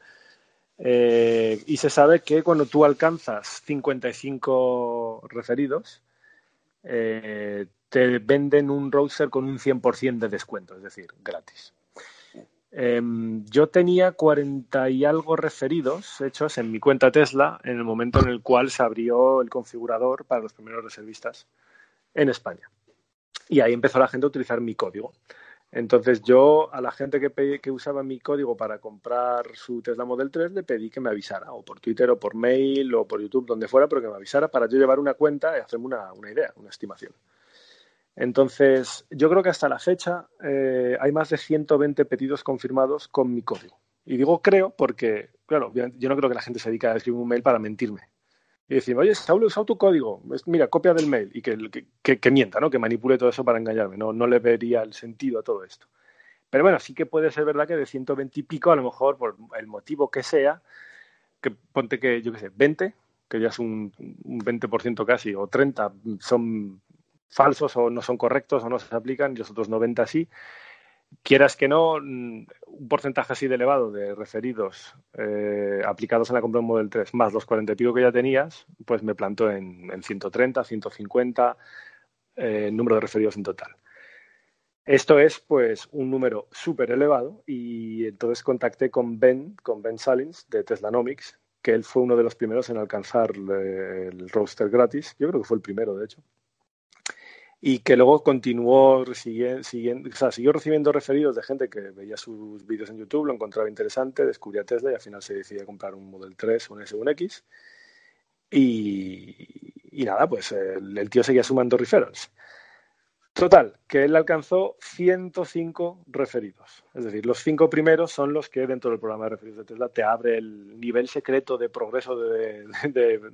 eh, y se sabe que cuando tú alcanzas 55 referidos, eh, te venden un roadster con un 100% de descuento, es decir, gratis. Em, yo tenía 40 y algo referidos hechos en mi cuenta Tesla en el momento en el cual se abrió el configurador para los primeros reservistas en España. Y ahí empezó la gente a utilizar mi código. Entonces yo a la gente que, usaba mi código para comprar su Tesla Model 3 le pedí que me avisara, o por Twitter, o por mail, o por YouTube, donde fuera, pero que me avisara para yo llevar una cuenta y hacerme una idea, una estimación. Entonces, yo creo que hasta la fecha eh, hay más de 120 pedidos confirmados con mi código. Y digo creo porque, claro, yo no creo que la gente se dedique a escribir un mail para mentirme y decir, oye, Saúl, usado tu código, mira, copia del mail y que, mienta, ¿no? Que manipule todo eso para engañarme, no, no le vería el sentido a todo esto. Pero bueno, sí que puede ser verdad que de 120 y pico, a lo mejor por el motivo que sea, que ponte que, yo qué sé, 20, que ya es un, un 20% casi, o 30 son falsos o no son correctos o no se aplican, y los otros 90 sí, quieras que no, mm, un porcentaje así de elevado de referidos eh, aplicados en la compra de un Model 3 más los 40 y pico que ya tenías, pues me planto en, en 130, 150 eh, número de referidos en total. Esto es pues un número súper elevado y entonces contacté con Ben, con Ben Salins de Teslanomics, que él fue uno de los primeros en alcanzar el roster gratis. Yo creo que fue el primero, de hecho. Y que luego continuó siguiendo, o sea, siguió recibiendo referidos de gente que veía sus vídeos en YouTube, lo encontraba interesante, descubría Tesla y al final se decidió comprar un Model 3 un S1X. Y, nada, pues el, el, tío seguía sumando referrals. Total, que él alcanzó 105 referidos. Es decir, los cinco primeros son los que dentro del programa de referidos de Tesla te abre el nivel secreto de progreso de,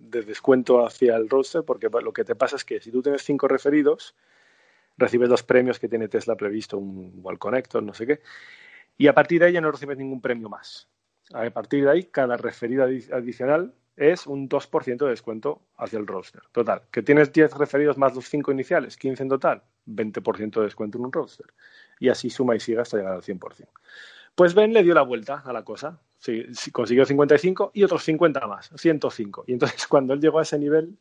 descuento hacia el roster, porque lo que te pasa es que si tú tienes cinco referidos, recibes los premios que tiene Tesla previsto, un Wall Connector, no sé qué, y a partir de ahí ya no recibes ningún premio más. A partir de ahí, cada referido adicional es un 2% de descuento hacia el roster. Total, que tienes 10 referidos más los 5 iniciales, 15 en total, 20% de descuento en un roster. Y así suma y sigue hasta llegar al 100%. Pues Ben le dio la vuelta a la cosa. Consiguió 55 y otros 50 más, 105. Y entonces cuando él llegó a ese nivel,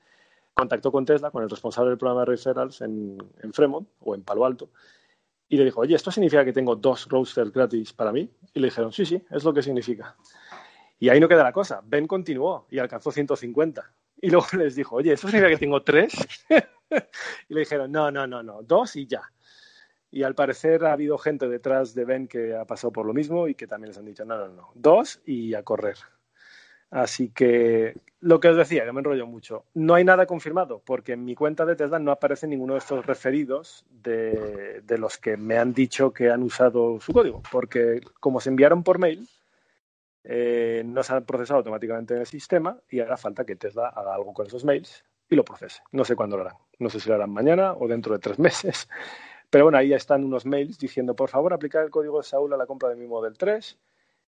contactó con Tesla, con el responsable del programa de referrals en, en Fremont o en Palo Alto, y le dijo, oye, ¿esto significa que tengo dos roasters gratis para mí? Y le dijeron, sí, sí, es lo que significa. Y ahí no queda la cosa. Ben continuó y alcanzó 150. Y luego les dijo, oye, ¿eso significa que tengo tres? y le dijeron, no, no, no, no, dos y ya. Y al parecer ha habido gente detrás de Ben que ha pasado por lo mismo y que también les han dicho, no, no, no, dos y a correr. Así que lo que os decía, que me enrollo mucho, no hay nada confirmado porque en mi cuenta de Tesla no aparece ninguno de estos referidos de, de los que me han dicho que han usado su código, porque como se enviaron por mail, eh, no se han procesado automáticamente en el sistema y hará falta que Tesla haga algo con esos mails y lo procese. No sé cuándo lo harán. No sé si lo harán mañana o dentro de tres meses. Pero bueno, ahí ya están unos mails diciendo, por favor, aplicar el código de Saúl a la compra de mi Model 3.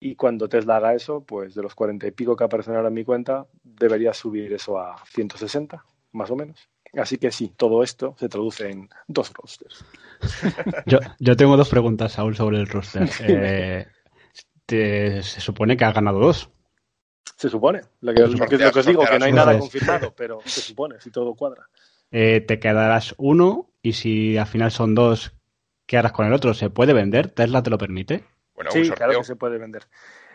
Y cuando Tesla haga eso, pues de los cuarenta y pico que aparecen ahora en mi cuenta, debería subir eso a 160, más o menos. Así que sí, todo esto se traduce en dos rosters. Yo, yo tengo dos preguntas, Saúl, sobre el roster. Eh, se supone que ha ganado dos. Se supone. Lo que, lo que os digo, que no hay nada confirmado, pero se supone, si todo cuadra. Eh, te quedarás uno y si al final son dos, ¿qué harás con el otro? ¿Se puede vender? ¿Tesla te lo permite? Bueno, sí, claro que se puede vender.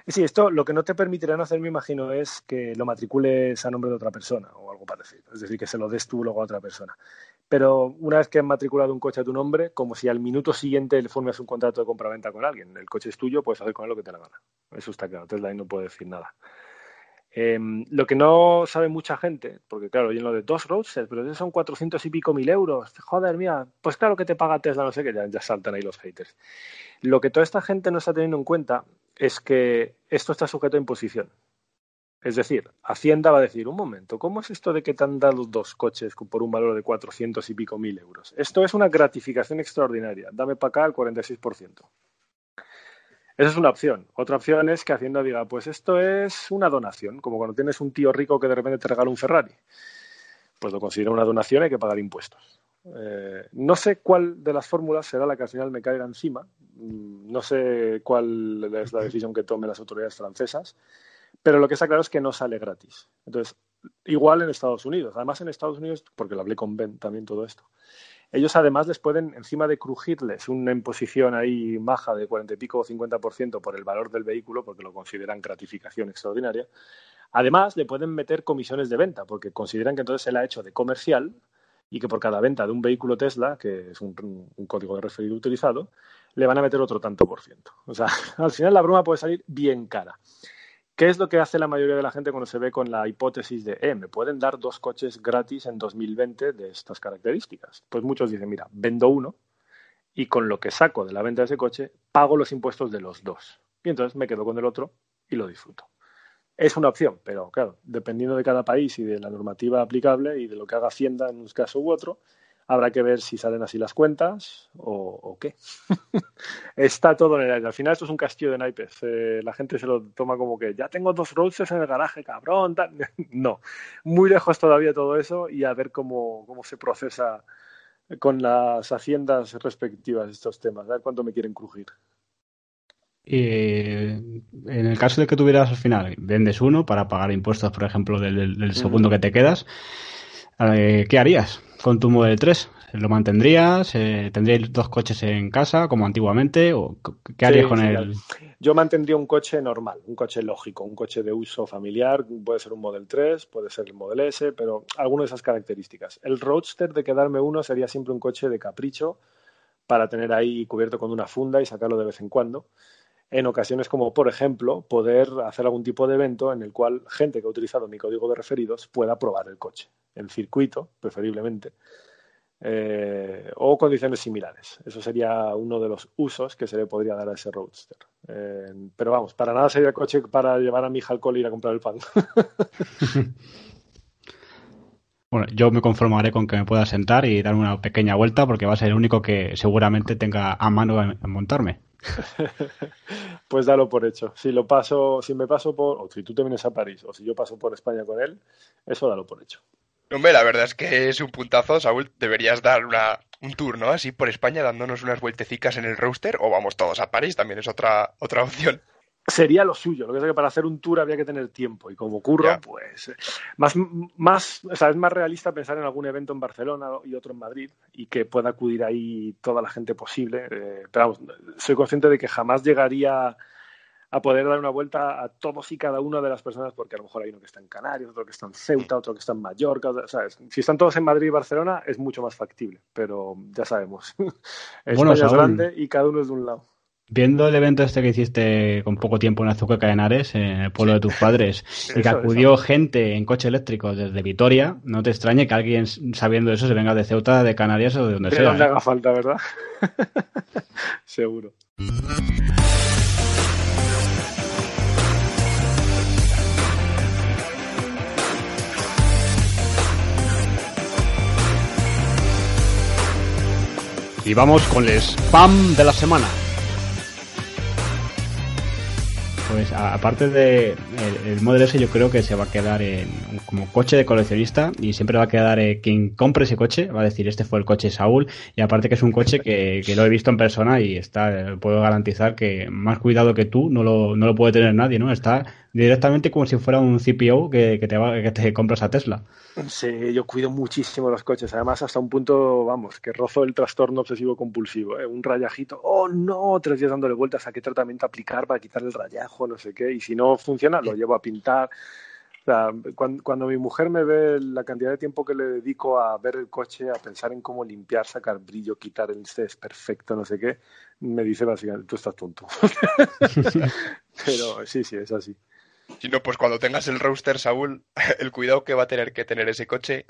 Sí, esto lo que no te permitirán hacer, me imagino, es que lo matricules a nombre de otra persona o algo parecido. Es decir, que se lo des tú luego a otra persona. Pero una vez que has matriculado un coche a tu nombre, como si al minuto siguiente le formes un contrato de compraventa con alguien. El coche es tuyo, puedes hacer con él lo que te la gana. Eso está claro. Tesla ahí no puede decir nada. Em, lo que no sabe mucha gente, porque claro, en lo de dos roadsters, pero son 400 y pico mil euros. Joder, mía, pues claro que te paga Tesla, no sé qué, ya, ya saltan ahí los haters. Lo que toda esta gente no está teniendo en cuenta es que esto está sujeto a imposición. Es decir, Hacienda va a decir, un momento, ¿cómo es esto de que te han dado dos coches por un valor de 400 y pico mil euros? Esto es una gratificación extraordinaria. Dame para acá el 46%. Esa es una opción. Otra opción es que Hacienda diga, pues esto es una donación, como cuando tienes un tío rico que de repente te regala un Ferrari. Pues lo considera una donación y hay que pagar impuestos. Eh, no sé cuál de las fórmulas será la que al final me caiga encima. Mm, no sé cuál es la decisión que tomen las autoridades francesas, pero lo que está claro es que no sale gratis. Entonces, igual en Estados Unidos. Además, en Estados Unidos, porque lo hablé con Ben también todo esto, ellos además les pueden, encima de crujirles una imposición ahí maja de cuarenta y pico o 50% por el valor del vehículo, porque lo consideran gratificación extraordinaria, además le pueden meter comisiones de venta, porque consideran que entonces él ha hecho de comercial y que por cada venta de un vehículo Tesla, que es un, código de referido utilizado, le van a meter otro tanto por ciento. O sea, al final la broma puede salir bien cara. ¿Qué es lo que hace la mayoría de la gente cuando se ve con la hipótesis de, eh, me pueden dar dos coches gratis en 2020 de estas características? Pues muchos dicen, mira, vendo uno y con lo que saco de la venta de ese coche, pago los impuestos de los dos. Y entonces me quedo con el otro y lo disfruto. Es una opción, pero claro, dependiendo de cada país y de la normativa aplicable y de lo que haga Hacienda en un caso u otro, habrá que ver si salen así las cuentas o, qué. Está todo en el aire. Al final esto es un castillo de naipes. Eh, la gente se lo toma como que ya tengo dos roadsters en el garaje, cabrón. No, muy lejos todavía todo eso y a ver cómo, cómo se procesa con las haciendas respectivas estos temas, a ver cuánto me quieren crujir. en el caso de que tuvieras al final, vendes uno para pagar impuestos, por ejemplo, del, segundo que te quedas, eh, ¿qué harías? con tu Model 3. ¿Lo mantendrías? Eh, ¿Tendríais dos coches en casa como antiguamente? ¿O qué harías con él? Yo mantendría un coche normal, un coche lógico, un coche de uso familiar. Puede ser un Model 3, puede ser el Model S, pero alguna de esas características. El Roadster de quedarme uno sería siempre un coche de capricho para tener ahí cubierto con una funda y sacarlo de vez en cuando en ocasiones como, por ejemplo, poder hacer algún tipo de evento en el cual gente que ha utilizado mi código de referidos pueda probar el coche, en circuito, preferiblemente, eh, o condiciones similares. Eso sería uno de los usos que se le podría dar a ese Roadster. Eh, pero vamos, para nada sería el coche para llevar a mi hija al cole y ir a comprar el pan. Bueno, yo me conformaré con que me pueda sentar y dar una pequeña vuelta porque va a ser el único que seguramente tenga a mano en montarme. pues dalo por hecho. Si lo paso, si me paso por, o si tú te vienes a París, o si yo paso por España con él, eso dalo por hecho. Hombre, la verdad es que es un puntazo, Saúl. Deberías dar una, un tour, ¿no? Así por España dándonos unas vueltecicas en el roster o vamos todos a París, también es otra, otra opción sería lo suyo. Lo que es que para hacer un tour había que tener tiempo y como ocurre, pues eh, más, más, o sea, es más realista pensar en algún evento en Barcelona y otro en Madrid y que pueda acudir ahí toda la gente posible. Eh, pero vamos, soy consciente de que jamás llegaría a poder dar una vuelta a todos y cada una de las personas, porque a lo mejor hay uno que está en Canarias, otro que está en Ceuta, otro que está en Mallorca. O sea, si están todos en Madrid y Barcelona, es mucho más factible, pero ya sabemos. España es grande y cada uno es de un lado. Viendo el evento este que hiciste con poco tiempo en Azúcar de Henares, en el pueblo de tus padres, y que acudió gente en coche eléctrico desde Vitoria, no te extrañe que alguien sabiendo eso se venga de Ceuta, de Canarias o de donde sea. donde ¿eh? haga falta, ¿verdad? Seguro. Y vamos con el spam de la semana. Pues aparte de el, Model S yo creo que se va a quedar en, como coche de coleccionista y siempre va a quedar eh, quien compre ese coche va a decir este fue el coche Saúl y aparte que es un coche que, lo he visto en persona y está puedo garantizar que más cuidado que tú no lo, no lo puede tener nadie, ¿no? Está directamente como si fuera un CPO que, te, va, que te compras a Tesla. Sí, yo cuido muchísimo los coches, además hasta un punto, vamos, que rozo el trastorno obsesivo compulsivo, ¿eh? un rayajito, oh no, tres días dándole vueltas a qué tratamiento aplicar para quitar el rayajo, no sé qué, y si no funciona, lo llevo a pintar. O sea, cuando, mi mujer me ve la cantidad de tiempo que le dedico a ver el coche, a pensar en cómo limpiar, sacar brillo, quitar el es perfecto, no sé qué, me dice básicamente, tú estás tonto. Pero sí, sí, es así. Si no, pues cuando tengas el roster, Saúl, el cuidado que va a tener que tener ese coche.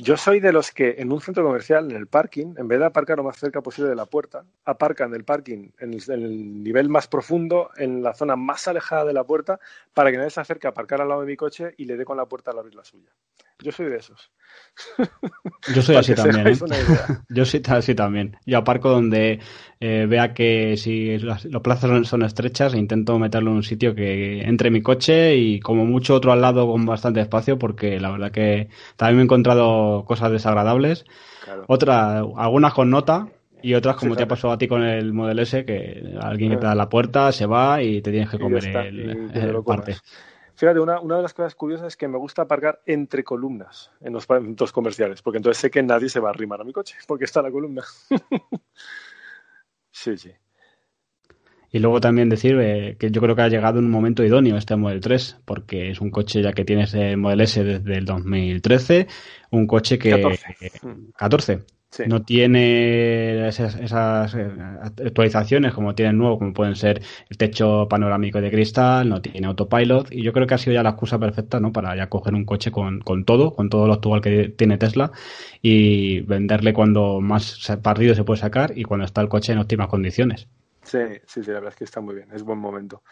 Yo soy de los que en un centro comercial, en el parking, en vez de aparcar lo más cerca posible de la puerta, aparcan el parking en el, nivel más profundo, en la zona más alejada de la puerta, para que nadie se acerque a aparcar al lado de mi coche y le dé con la puerta al abrir la suya. Yo soy de esos. Yo soy así también. ¿eh? Yo soy así también. Yo aparco donde eh, vea que si los plazos son estrechas, e intento meterlo en un sitio que entre mi coche y como mucho otro al lado con bastante espacio, porque la verdad que también me he encontrado cosas desagradables. Otras, algunas con nota, y otras, como te ha pasado a ti con el Model S, que alguien que te da la puerta, se va y te tienes que comer el, parte. Fíjate, una, una, de las cosas curiosas es que me gusta aparcar entre columnas en los puntos comerciales, porque entonces sé que nadie se va a arrimar a mi coche, porque está la columna. sí, sí. Y luego también decir eh, que yo creo que ha llegado en un momento idóneo este Model 3, porque es un coche ya que tienes el Model S desde el 2013, un coche que... 14. 14 no tiene esas, eh, actualizaciones como tiene el nuevo, como pueden ser el techo panorámico de cristal, no tiene autopilot, y yo creo que ha sido ya la excusa perfecta ¿no? para ya coger un coche con, con todo, con todo lo actual que tiene Tesla, y venderle cuando más partido se puede sacar y cuando está el coche en óptimas condiciones. Sí, sí, sí, la verdad es que está muy bien, es buen momento.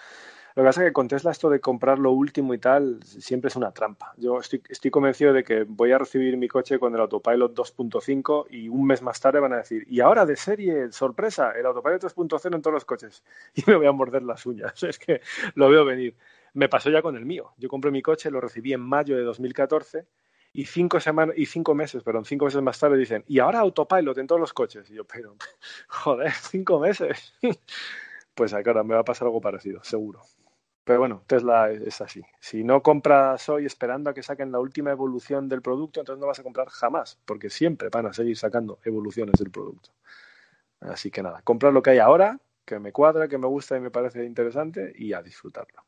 Lo que pasa es que con Tesla esto de comprar lo último y tal siempre es una trampa. Yo estoy, estoy convencido de que voy a recibir mi coche con el Autopilot 2.5 y un mes más tarde van a decir, y ahora de serie, sorpresa, el Autopilot 3.0 en todos los coches. Y me voy a morder las uñas. Es que lo veo venir. Me pasó ya con el mío. Yo compré mi coche, lo recibí en mayo de 2014 y cinco semanas y cinco meses, perdón, cinco meses más tarde dicen, y ahora autopilot en todos los coches. Y yo, pero, joder, cinco meses. pues ahora me va a pasar algo parecido, seguro. Pero bueno, Tesla es así. Si no compras hoy esperando a que saquen la última evolución del producto, entonces no vas a comprar jamás, porque siempre van a seguir sacando evoluciones del producto. Así que nada, comprar lo que hay ahora, que me cuadra, que me gusta y me parece interesante, y a disfrutarlo.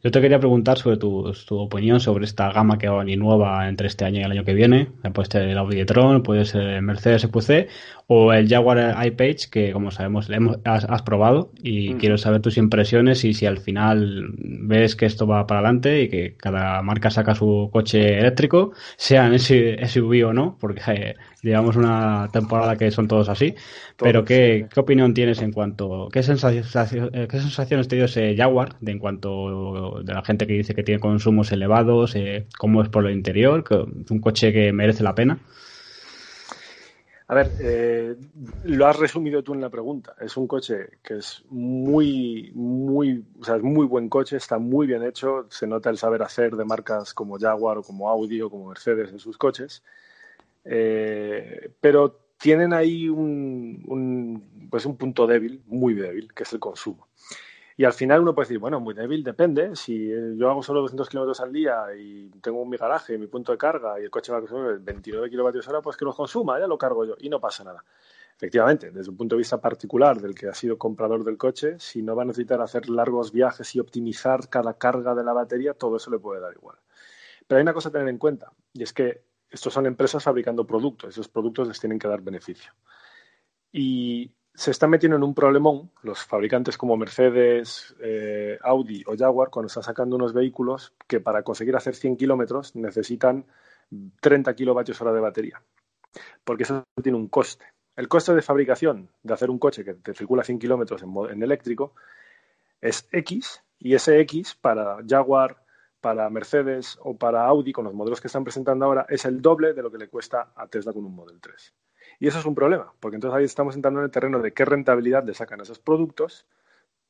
Yo te quería preguntar sobre tu, opinión sobre esta gama que va a venir nueva entre este año y el año que viene. Puede ser el Audi e-tron, puede ser el Mercedes EQC o el Jaguar I-Page, que como sabemos has, probado y quiero saber tus impresiones y si al final ves que esto va para adelante y que cada marca saca su coche eléctrico, sea en SUV o no, porque eh, llevamos una temporada que son todos así. pero ¿qué, ¿qué, opinión tienes en cuanto, qué, sensación, eh, qué sensaciones te dio ese Jaguar de en cuanto de la gente que dice que tiene consumos elevados, eh, cómo es por el interior, que es un coche que merece la pena? A ver, eh, lo has resumido tú en la pregunta. Es un coche que es muy, muy, o sea, es muy buen coche, está muy bien hecho. Se nota el saber hacer de marcas como Jaguar o como Audi o como Mercedes en sus coches. Eh, pero tienen ahí un, pues un punto débil, muy débil, que es el consumo. Y al final uno puede decir, bueno, muy débil, depende. Si yo hago solo 200 kilómetros al día y tengo mi garaje, mi punto de carga y el coche va a consumir 29 kilovatios hora, pues que lo consuma, ya lo cargo yo y no pasa nada. Efectivamente, desde un punto de vista particular del que ha sido comprador del coche, si no va a necesitar hacer largos viajes y optimizar cada carga de la batería, todo eso le puede dar igual. Pero hay una cosa a tener en cuenta, y es que estos son empresas fabricando productos, esos productos les tienen que dar beneficio. Y se están metiendo en un problemón los fabricantes como Mercedes, eh, Audi o Jaguar cuando están sacando unos vehículos que para conseguir hacer 100 kilómetros necesitan 30 kilovatios hora de batería. Porque eso tiene un coste. El coste de fabricación de hacer un coche que te circula 100 kilómetros en, en eléctrico es X y ese X para Jaguar, para Mercedes o para Audi con los modelos que están presentando ahora es el doble de lo que le cuesta a Tesla con un Model 3. Y eso es un problema, porque entonces ahí estamos entrando en el terreno de qué rentabilidad le sacan esos productos,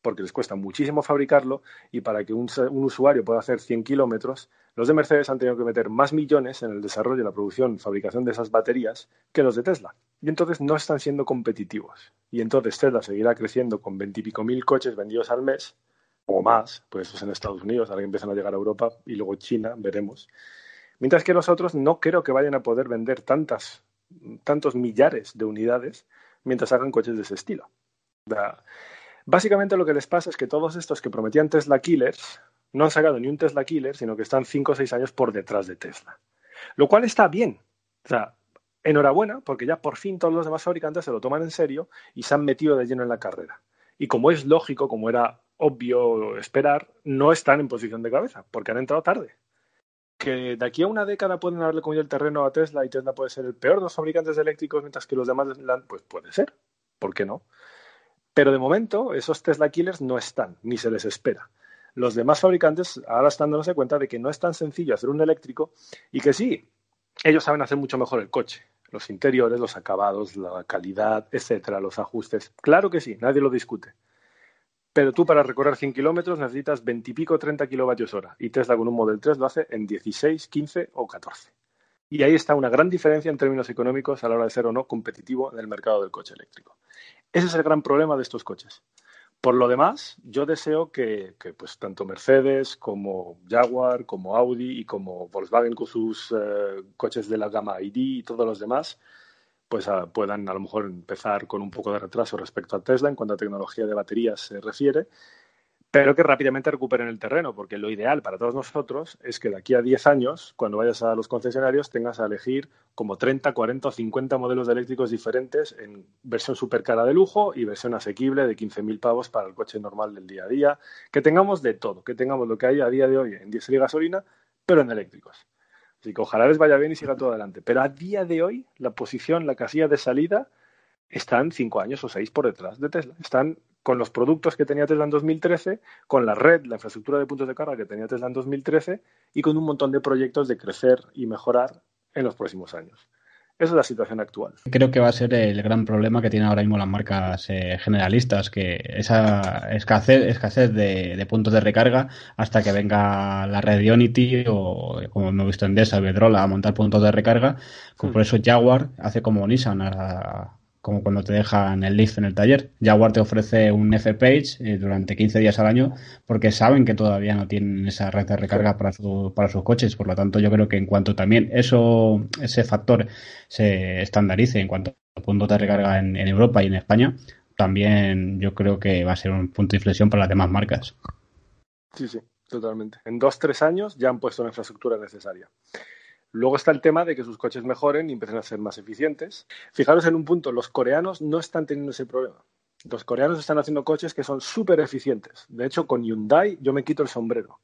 porque les cuesta muchísimo fabricarlo y para que un, usuario pueda hacer 100 kilómetros, los de Mercedes han tenido que meter más millones en el desarrollo, la producción, fabricación de esas baterías que los de Tesla. Y entonces no están siendo competitivos. Y entonces Tesla seguirá creciendo con veintipico mil coches vendidos al mes, o más, pues eso es en Estados Unidos, ahora que empiezan a llegar a Europa y luego China, veremos. Mientras que los otros no creo que vayan a poder vender tantas tantos millares de unidades mientras hagan coches de ese estilo. Básicamente lo que les pasa es que todos estos que prometían Tesla Killers no han sacado ni un Tesla Killer, sino que están 5 o 6 años por detrás de Tesla. Lo cual está bien. O sea, enhorabuena, porque ya por fin todos los demás fabricantes se lo toman en serio y se han metido de lleno en la carrera. Y como es lógico, como era obvio esperar, no están en posición de cabeza, porque han entrado tarde que de aquí a una década pueden haberle comido el terreno a Tesla y Tesla puede ser el peor de los fabricantes eléctricos mientras que los demás, pues puede ser, ¿por qué no? Pero de momento esos Tesla killers no están, ni se les espera. Los demás fabricantes ahora están dándose cuenta de que no es tan sencillo hacer un eléctrico y que sí, ellos saben hacer mucho mejor el coche, los interiores, los acabados, la calidad, etcétera, los ajustes. Claro que sí, nadie lo discute. Pero tú para recorrer 100 kilómetros necesitas 20 y pico 30 kilovatios hora. Y Tesla con un Model 3 lo hace en 16, 15 o 14. Y ahí está una gran diferencia en términos económicos a la hora de ser o no competitivo en el mercado del coche eléctrico. Ese es el gran problema de estos coches. Por lo demás, yo deseo que, pues, tanto Mercedes como Jaguar, como Audi y como Volkswagen con sus eh, coches de la gama ID y todos los demás pues puedan a lo mejor empezar con un poco de retraso respecto a Tesla en cuanto a tecnología de baterías se refiere, pero que rápidamente recuperen el terreno, porque lo ideal para todos nosotros es que de aquí a 10 años, cuando vayas a los concesionarios, tengas a elegir como 30, 40 o 50 modelos de eléctricos diferentes en versión super cara de lujo y versión asequible de 15.000 pavos para el coche normal del día a día, que tengamos de todo, que tengamos lo que hay a día de hoy en diésel y gasolina, pero en eléctricos. Así que ojalá les vaya bien y siga todo adelante. Pero a día de hoy, la posición, la casilla de salida, están cinco años o seis por detrás de Tesla. Están con los productos que tenía Tesla en 2013, con la red, la infraestructura de puntos de carga que tenía Tesla en 2013 y con un montón de proyectos de crecer y mejorar en los próximos años. Esa es la situación actual. Creo que va a ser el gran problema que tienen ahora mismo las marcas eh, generalistas, que esa escasez, escasez de, puntos de recarga hasta que venga la red Unity o, como hemos visto en Desa, Vedrola, a montar puntos de recarga. Por hmm. eso Jaguar hace como Nissan, como cuando te dejan el lift en el taller. Jaguar te ofrece un F-Page eh, durante 15 días al año porque saben que todavía no tienen esa red de recarga para, para sus coches. Por lo tanto, yo creo que en cuanto también eso, ese factor se estandarice en cuanto a puntos de recarga en, en Europa y en España, también yo creo que va a ser un punto de inflexión para las demás marcas. Sí, sí, totalmente. En dos, tres años ya han puesto la infraestructura necesaria. Luego está el tema de que sus coches mejoren y empiecen a ser más eficientes. Fijaros en un punto, los coreanos no están teniendo ese problema. Los coreanos están haciendo coches que son súper eficientes. De hecho, con Hyundai yo me quito el sombrero.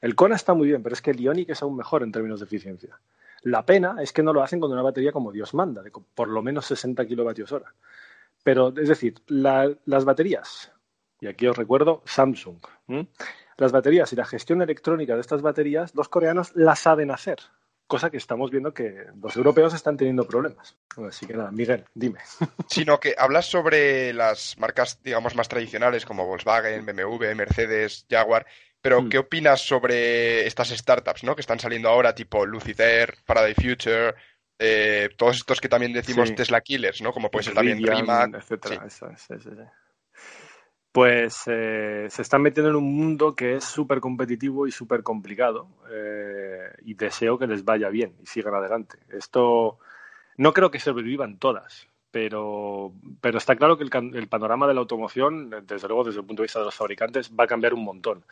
El Kona está muy bien, pero es que el Ioniq es aún mejor en términos de eficiencia. La pena es que no lo hacen con una batería como Dios manda, de por lo menos 60 kilovatios hora. Pero, es decir, las baterías, y aquí os recuerdo Samsung, las baterías y la gestión electrónica de estas baterías, los coreanos la saben hacer cosa que estamos viendo que los europeos están teniendo problemas. Así que nada, Miguel, dime. Sino que hablas sobre las marcas, digamos, más tradicionales como Volkswagen, BMW, Mercedes, Jaguar, pero mm. ¿qué opinas sobre estas startups, ¿no? Que están saliendo ahora, tipo Lucifer, Faraday Future, eh, todos estos que también decimos Tesla Killers, ¿no? Como puede ser también Rimac. Etcétera. sí, sí pues eh, se están metiendo en un mundo que es súper competitivo y súper complicado eh, y deseo que les vaya bien y sigan adelante. Esto no creo que sobrevivan todas, pero, pero está claro que el, el, panorama de la automoción, desde luego desde el punto de vista de los fabricantes, va a cambiar un montón.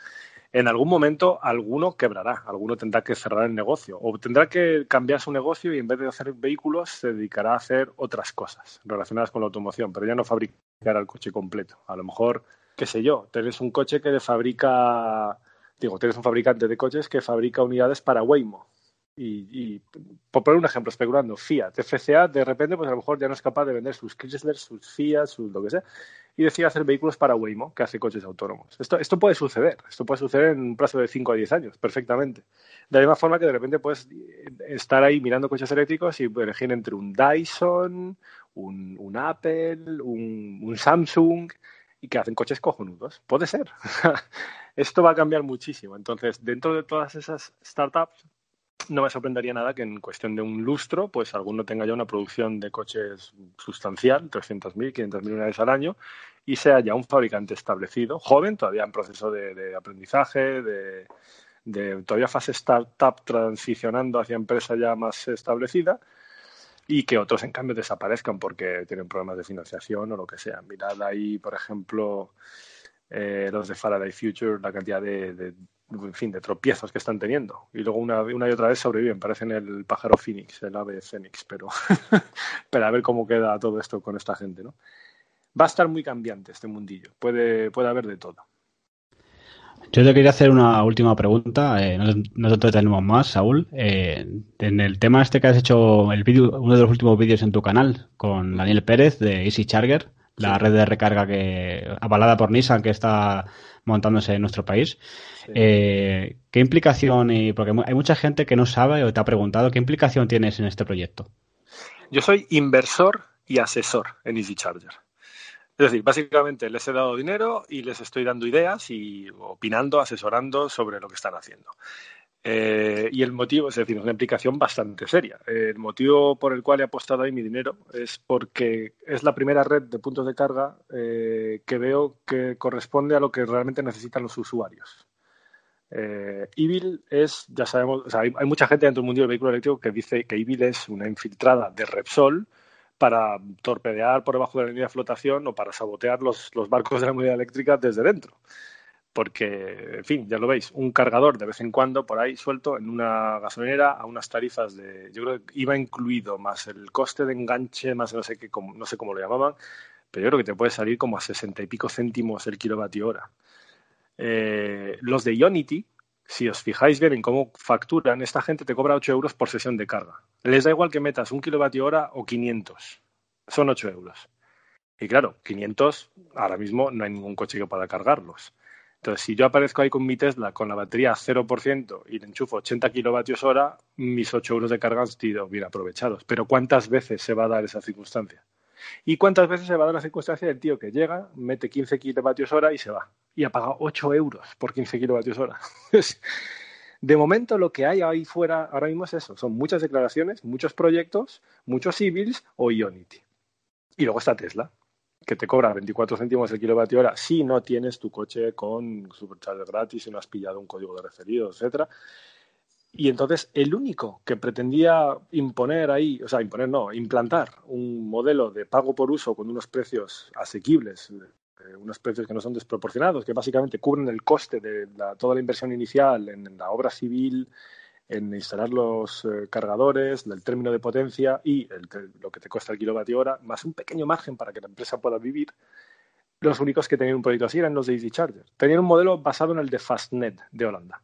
En algún momento alguno quebrará, alguno tendrá que cerrar el negocio o tendrá que cambiar su negocio y en vez de hacer vehículos se dedicará a hacer otras cosas relacionadas con la automoción, pero ya no fabricar el coche completo. A lo mejor, qué sé yo, tienes un coche que fabrica, digo, tienes un fabricante de coches que fabrica unidades para Waymo y, por poner un ejemplo, especulando, Fiat, FCA, de repente, pues a lo mejor ya no es capaz de vender sus Chrysler, sus Fiat, sus lo que sea, y decide hacer vehículos para Waymo, que hace coches autónomos. Esto, esto puede suceder, esto puede suceder en un plazo de 5 a 10 años, perfectamente. De la misma forma que de repente puedes estar ahí mirando coches eléctricos y elegir entre un Dyson, un, un Apple, un, un Samsung, y que hacen coches cojonudos. Puede ser. esto va a cambiar muchísimo. Entonces, dentro de todas esas startups, no me sorprendería nada que en cuestión de un lustro, pues alguno tenga ya una producción de coches sustancial, 300.000, 500.000 unidades al año, y sea ya un fabricante establecido, joven, todavía en proceso de, aprendizaje, de, todavía fase startup transicionando hacia empresa ya más establecida, y que otros, en cambio, desaparezcan porque tienen problemas de financiación o lo que sea. Mirad ahí, por ejemplo, eh, los de Faraday Future, la cantidad de en fin, de tropiezos que están teniendo. Y luego una, y otra vez sobreviven, parecen el pájaro Phoenix, el ave Fénix, pero, pero a ver cómo queda todo esto con esta gente, ¿no? Va a estar muy cambiante este mundillo, puede, puede haber de todo. Yo te quería hacer una última pregunta, eh, no, te tenemos más, Saúl. Eh, en el tema este que has hecho, el video, uno de los últimos vídeos en tu canal con Daniel Pérez de Easy Charger, la red de recarga que avalada por Nissan que está montándose en nuestro país. Eh, ¿Qué implicación, y, porque hay mucha gente que no sabe o te ha preguntado, ¿qué implicación tienes en este proyecto? Yo soy inversor y asesor en Easy Charger. Es decir, básicamente les he dado dinero y les estoy dando ideas y opinando, asesorando sobre lo que están haciendo. Eh, y el motivo, es decir, es una implicación bastante seria. El motivo por el cual he apostado ahí mi dinero es porque es la primera red de puntos de carga eh, que veo que corresponde a lo que realmente necesitan los usuarios. Eh, Evil es, ya sabemos, hay, mucha gente dentro del mundo del vehículo eléctrico que dice que Evil es una infiltrada de Repsol para torpedear por debajo de la línea de flotación o para sabotear los, los barcos de la movilidad eléctrica desde dentro porque, en fin, ya lo veis, un cargador de vez en cuando por ahí suelto en una gasolinera a unas tarifas de, yo creo que iba incluido más el coste de enganche, más no sé qué, no sé cómo lo llamaban, pero yo creo que te puede salir como a sesenta y pico céntimos el kilovatio hora. Eh, los de Ionity, si os fijáis bien en cómo facturan, esta gente te cobra 8 euros por sesión de carga. Les da igual que metas un kilovatio hora o 500, son 8 euros. Y claro, 500 ahora mismo no hay ningún coche que pueda cargarlos. Entonces, si yo aparezco ahí con mi Tesla con la batería a 0% y le enchufo 80 kilovatios hora, mis 8 euros de carga han sido bien aprovechados. Pero ¿cuántas veces se va a dar esa circunstancia? ¿Y cuántas veces se va a dar la circunstancia del tío que llega, mete 15 kilovatios hora y se va? Y ha pagado 8 euros por 15 kilovatios hora. de momento lo que hay ahí fuera ahora mismo es eso. Son muchas declaraciones, muchos proyectos, muchos civils o Ionity. Y luego está Tesla, que te cobra 24 céntimos el kilovatio hora si no tienes tu coche con supercharger gratis, si no has pillado un código de referido, etcétera. Y entonces el único que pretendía imponer ahí, o sea, imponer no, implantar un modelo de pago por uso con unos precios asequibles, eh, unos precios que no son desproporcionados, que básicamente cubren el coste de toda la inversión inicial en, la obra civil, en instalar los eh, cargadores, del término de potencia y lo que te cuesta el kilovatio hora, más un pequeño margen para que la empresa pueda vivir. Los únicos que tenían un proyecto así eran los de Easy Charger. Tenían un modelo basado en el de Fastnet de Holanda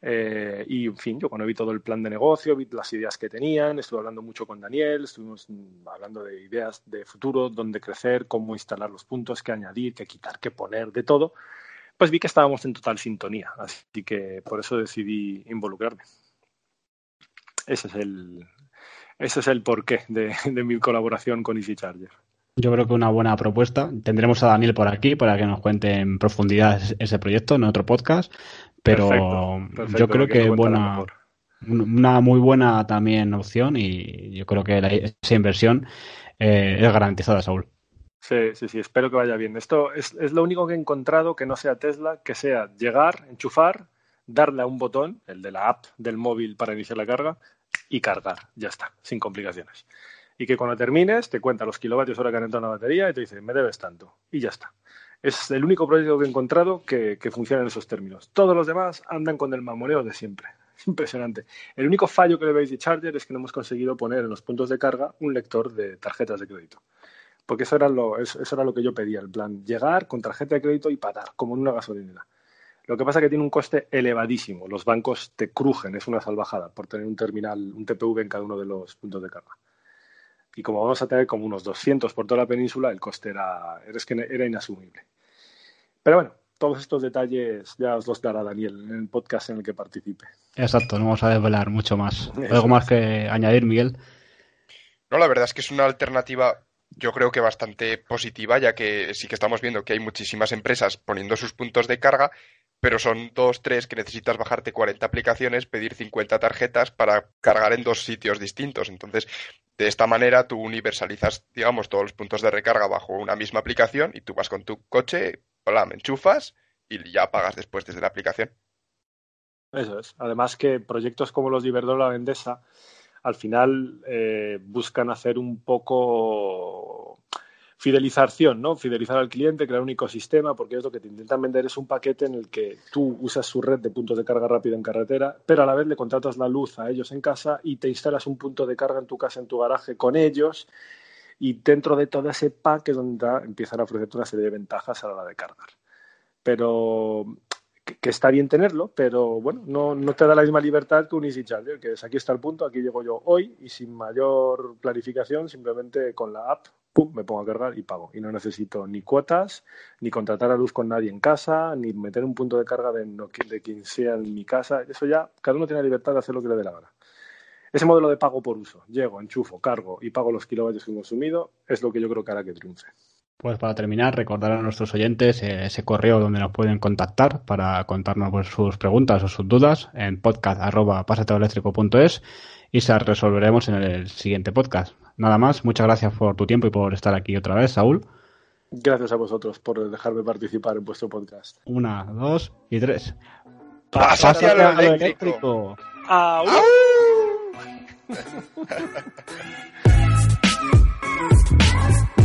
eh, y, en fin, yo cuando vi todo el plan de negocio, vi las ideas que tenían, estuve hablando mucho con Daniel, estuvimos hablando de ideas de futuro, dónde crecer, cómo instalar los puntos, qué añadir, qué quitar, qué poner, de todo, pues vi que estábamos en total sintonía, así que por eso decidí involucrarme. Ese es el, ese es el porqué de, de mi colaboración con Easy Charger. Yo creo que una buena propuesta. Tendremos a Daniel por aquí para que nos cuente en profundidad ese proyecto en otro podcast. Pero yo creo que, buena, una muy buena también opción y yo creo que esa inversión eh, es garantizada, Saúl. Sí, sí, sí, espero que vaya bien. Esto es, es, lo único que he encontrado que no sea Tesla, que sea llegar, enchufar, darle a un botón, el de la app del móvil para iniciar la carga, y cargar. Ya está, sin complicaciones y que cuando termines te cuenta los kilovatios hora que han entrado en la batería y te dice, me debes tanto. Y ya está. Es el único proyecto que he encontrado que, funciona en esos términos. Todos los demás andan con el mamoneo de siempre. Impresionante. El único fallo que le veis de Charger es que no hemos conseguido poner en los puntos de carga un lector de tarjetas de crédito. Porque eso era lo, eso era lo que yo pedía, el plan, llegar con tarjeta de crédito y parar, como en una gasolinera. Lo que pasa es que tiene un coste elevadísimo. Los bancos te crujen, es una salvajada por tener un terminal, un TPV en cada uno de los puntos de carga y como vamos a tener como unos 200 por toda la península, el coste era, que era inasumible. Pero bueno, todos estos detalles ya os los dará Daniel en el podcast en el que participe. Exacto, no vamos a desvelar mucho más. ¿Algo más que añadir, Miguel? No, la verdad es que es una alternativa yo creo que bastante positiva, ya que sí que estamos viendo que hay muchísimas empresas poniendo sus puntos de carga, pero son dos, tres que necesitas bajarte 40 aplicaciones, pedir 50 tarjetas para cargar en dos sitios distintos. Entonces, de esta manera tú universalizas, digamos, todos los puntos de recarga bajo una misma aplicación y tú vas con tu coche, me enchufas y ya pagas después desde la aplicación. Eso es. Además que proyectos como los de Iberdrola Vendesa al final eh, buscan hacer un poco fidelización, ¿no? Fidelizar al cliente, crear un ecosistema, porque es lo que te intentan vender es un paquete en el que tú usas su red de puntos de carga rápido en carretera, pero a la vez le contratas la luz a ellos en casa y te instalas un punto de carga en tu casa, en tu garaje con ellos. Y dentro de todo ese pack es donde empiezan a ofrecerte una serie de ventajas a la hora de cargar. Pero que, está bien tenerlo, pero bueno, no, no, te da la misma libertad que un Easy Charger, que es aquí está el punto, aquí llego yo hoy y sin mayor planificación, simplemente con la app me pongo a cargar y pago. Y no necesito ni cuotas, ni contratar a luz con nadie en casa, ni meter un punto de carga de, de quien sea en mi casa. Eso ya, cada uno tiene la libertad de hacer lo que le dé la gana. Ese modelo de pago por uso, llego, enchufo, cargo y pago los kilovatios que he consumido, es lo que yo creo que hará que triunfe. Pues para terminar, recordar a nuestros oyentes ese correo donde nos pueden contactar para contarnos pues, sus preguntas o sus dudas en podcast.pasateoeléctrico.es y se resolveremos en el siguiente podcast. Nada más, muchas gracias por tu tiempo y por estar aquí otra vez, Saúl. Gracias a vosotros por dejarme participar en vuestro podcast. Una, dos y tres. ¡Pásate a lo eléctrico! ¡Au!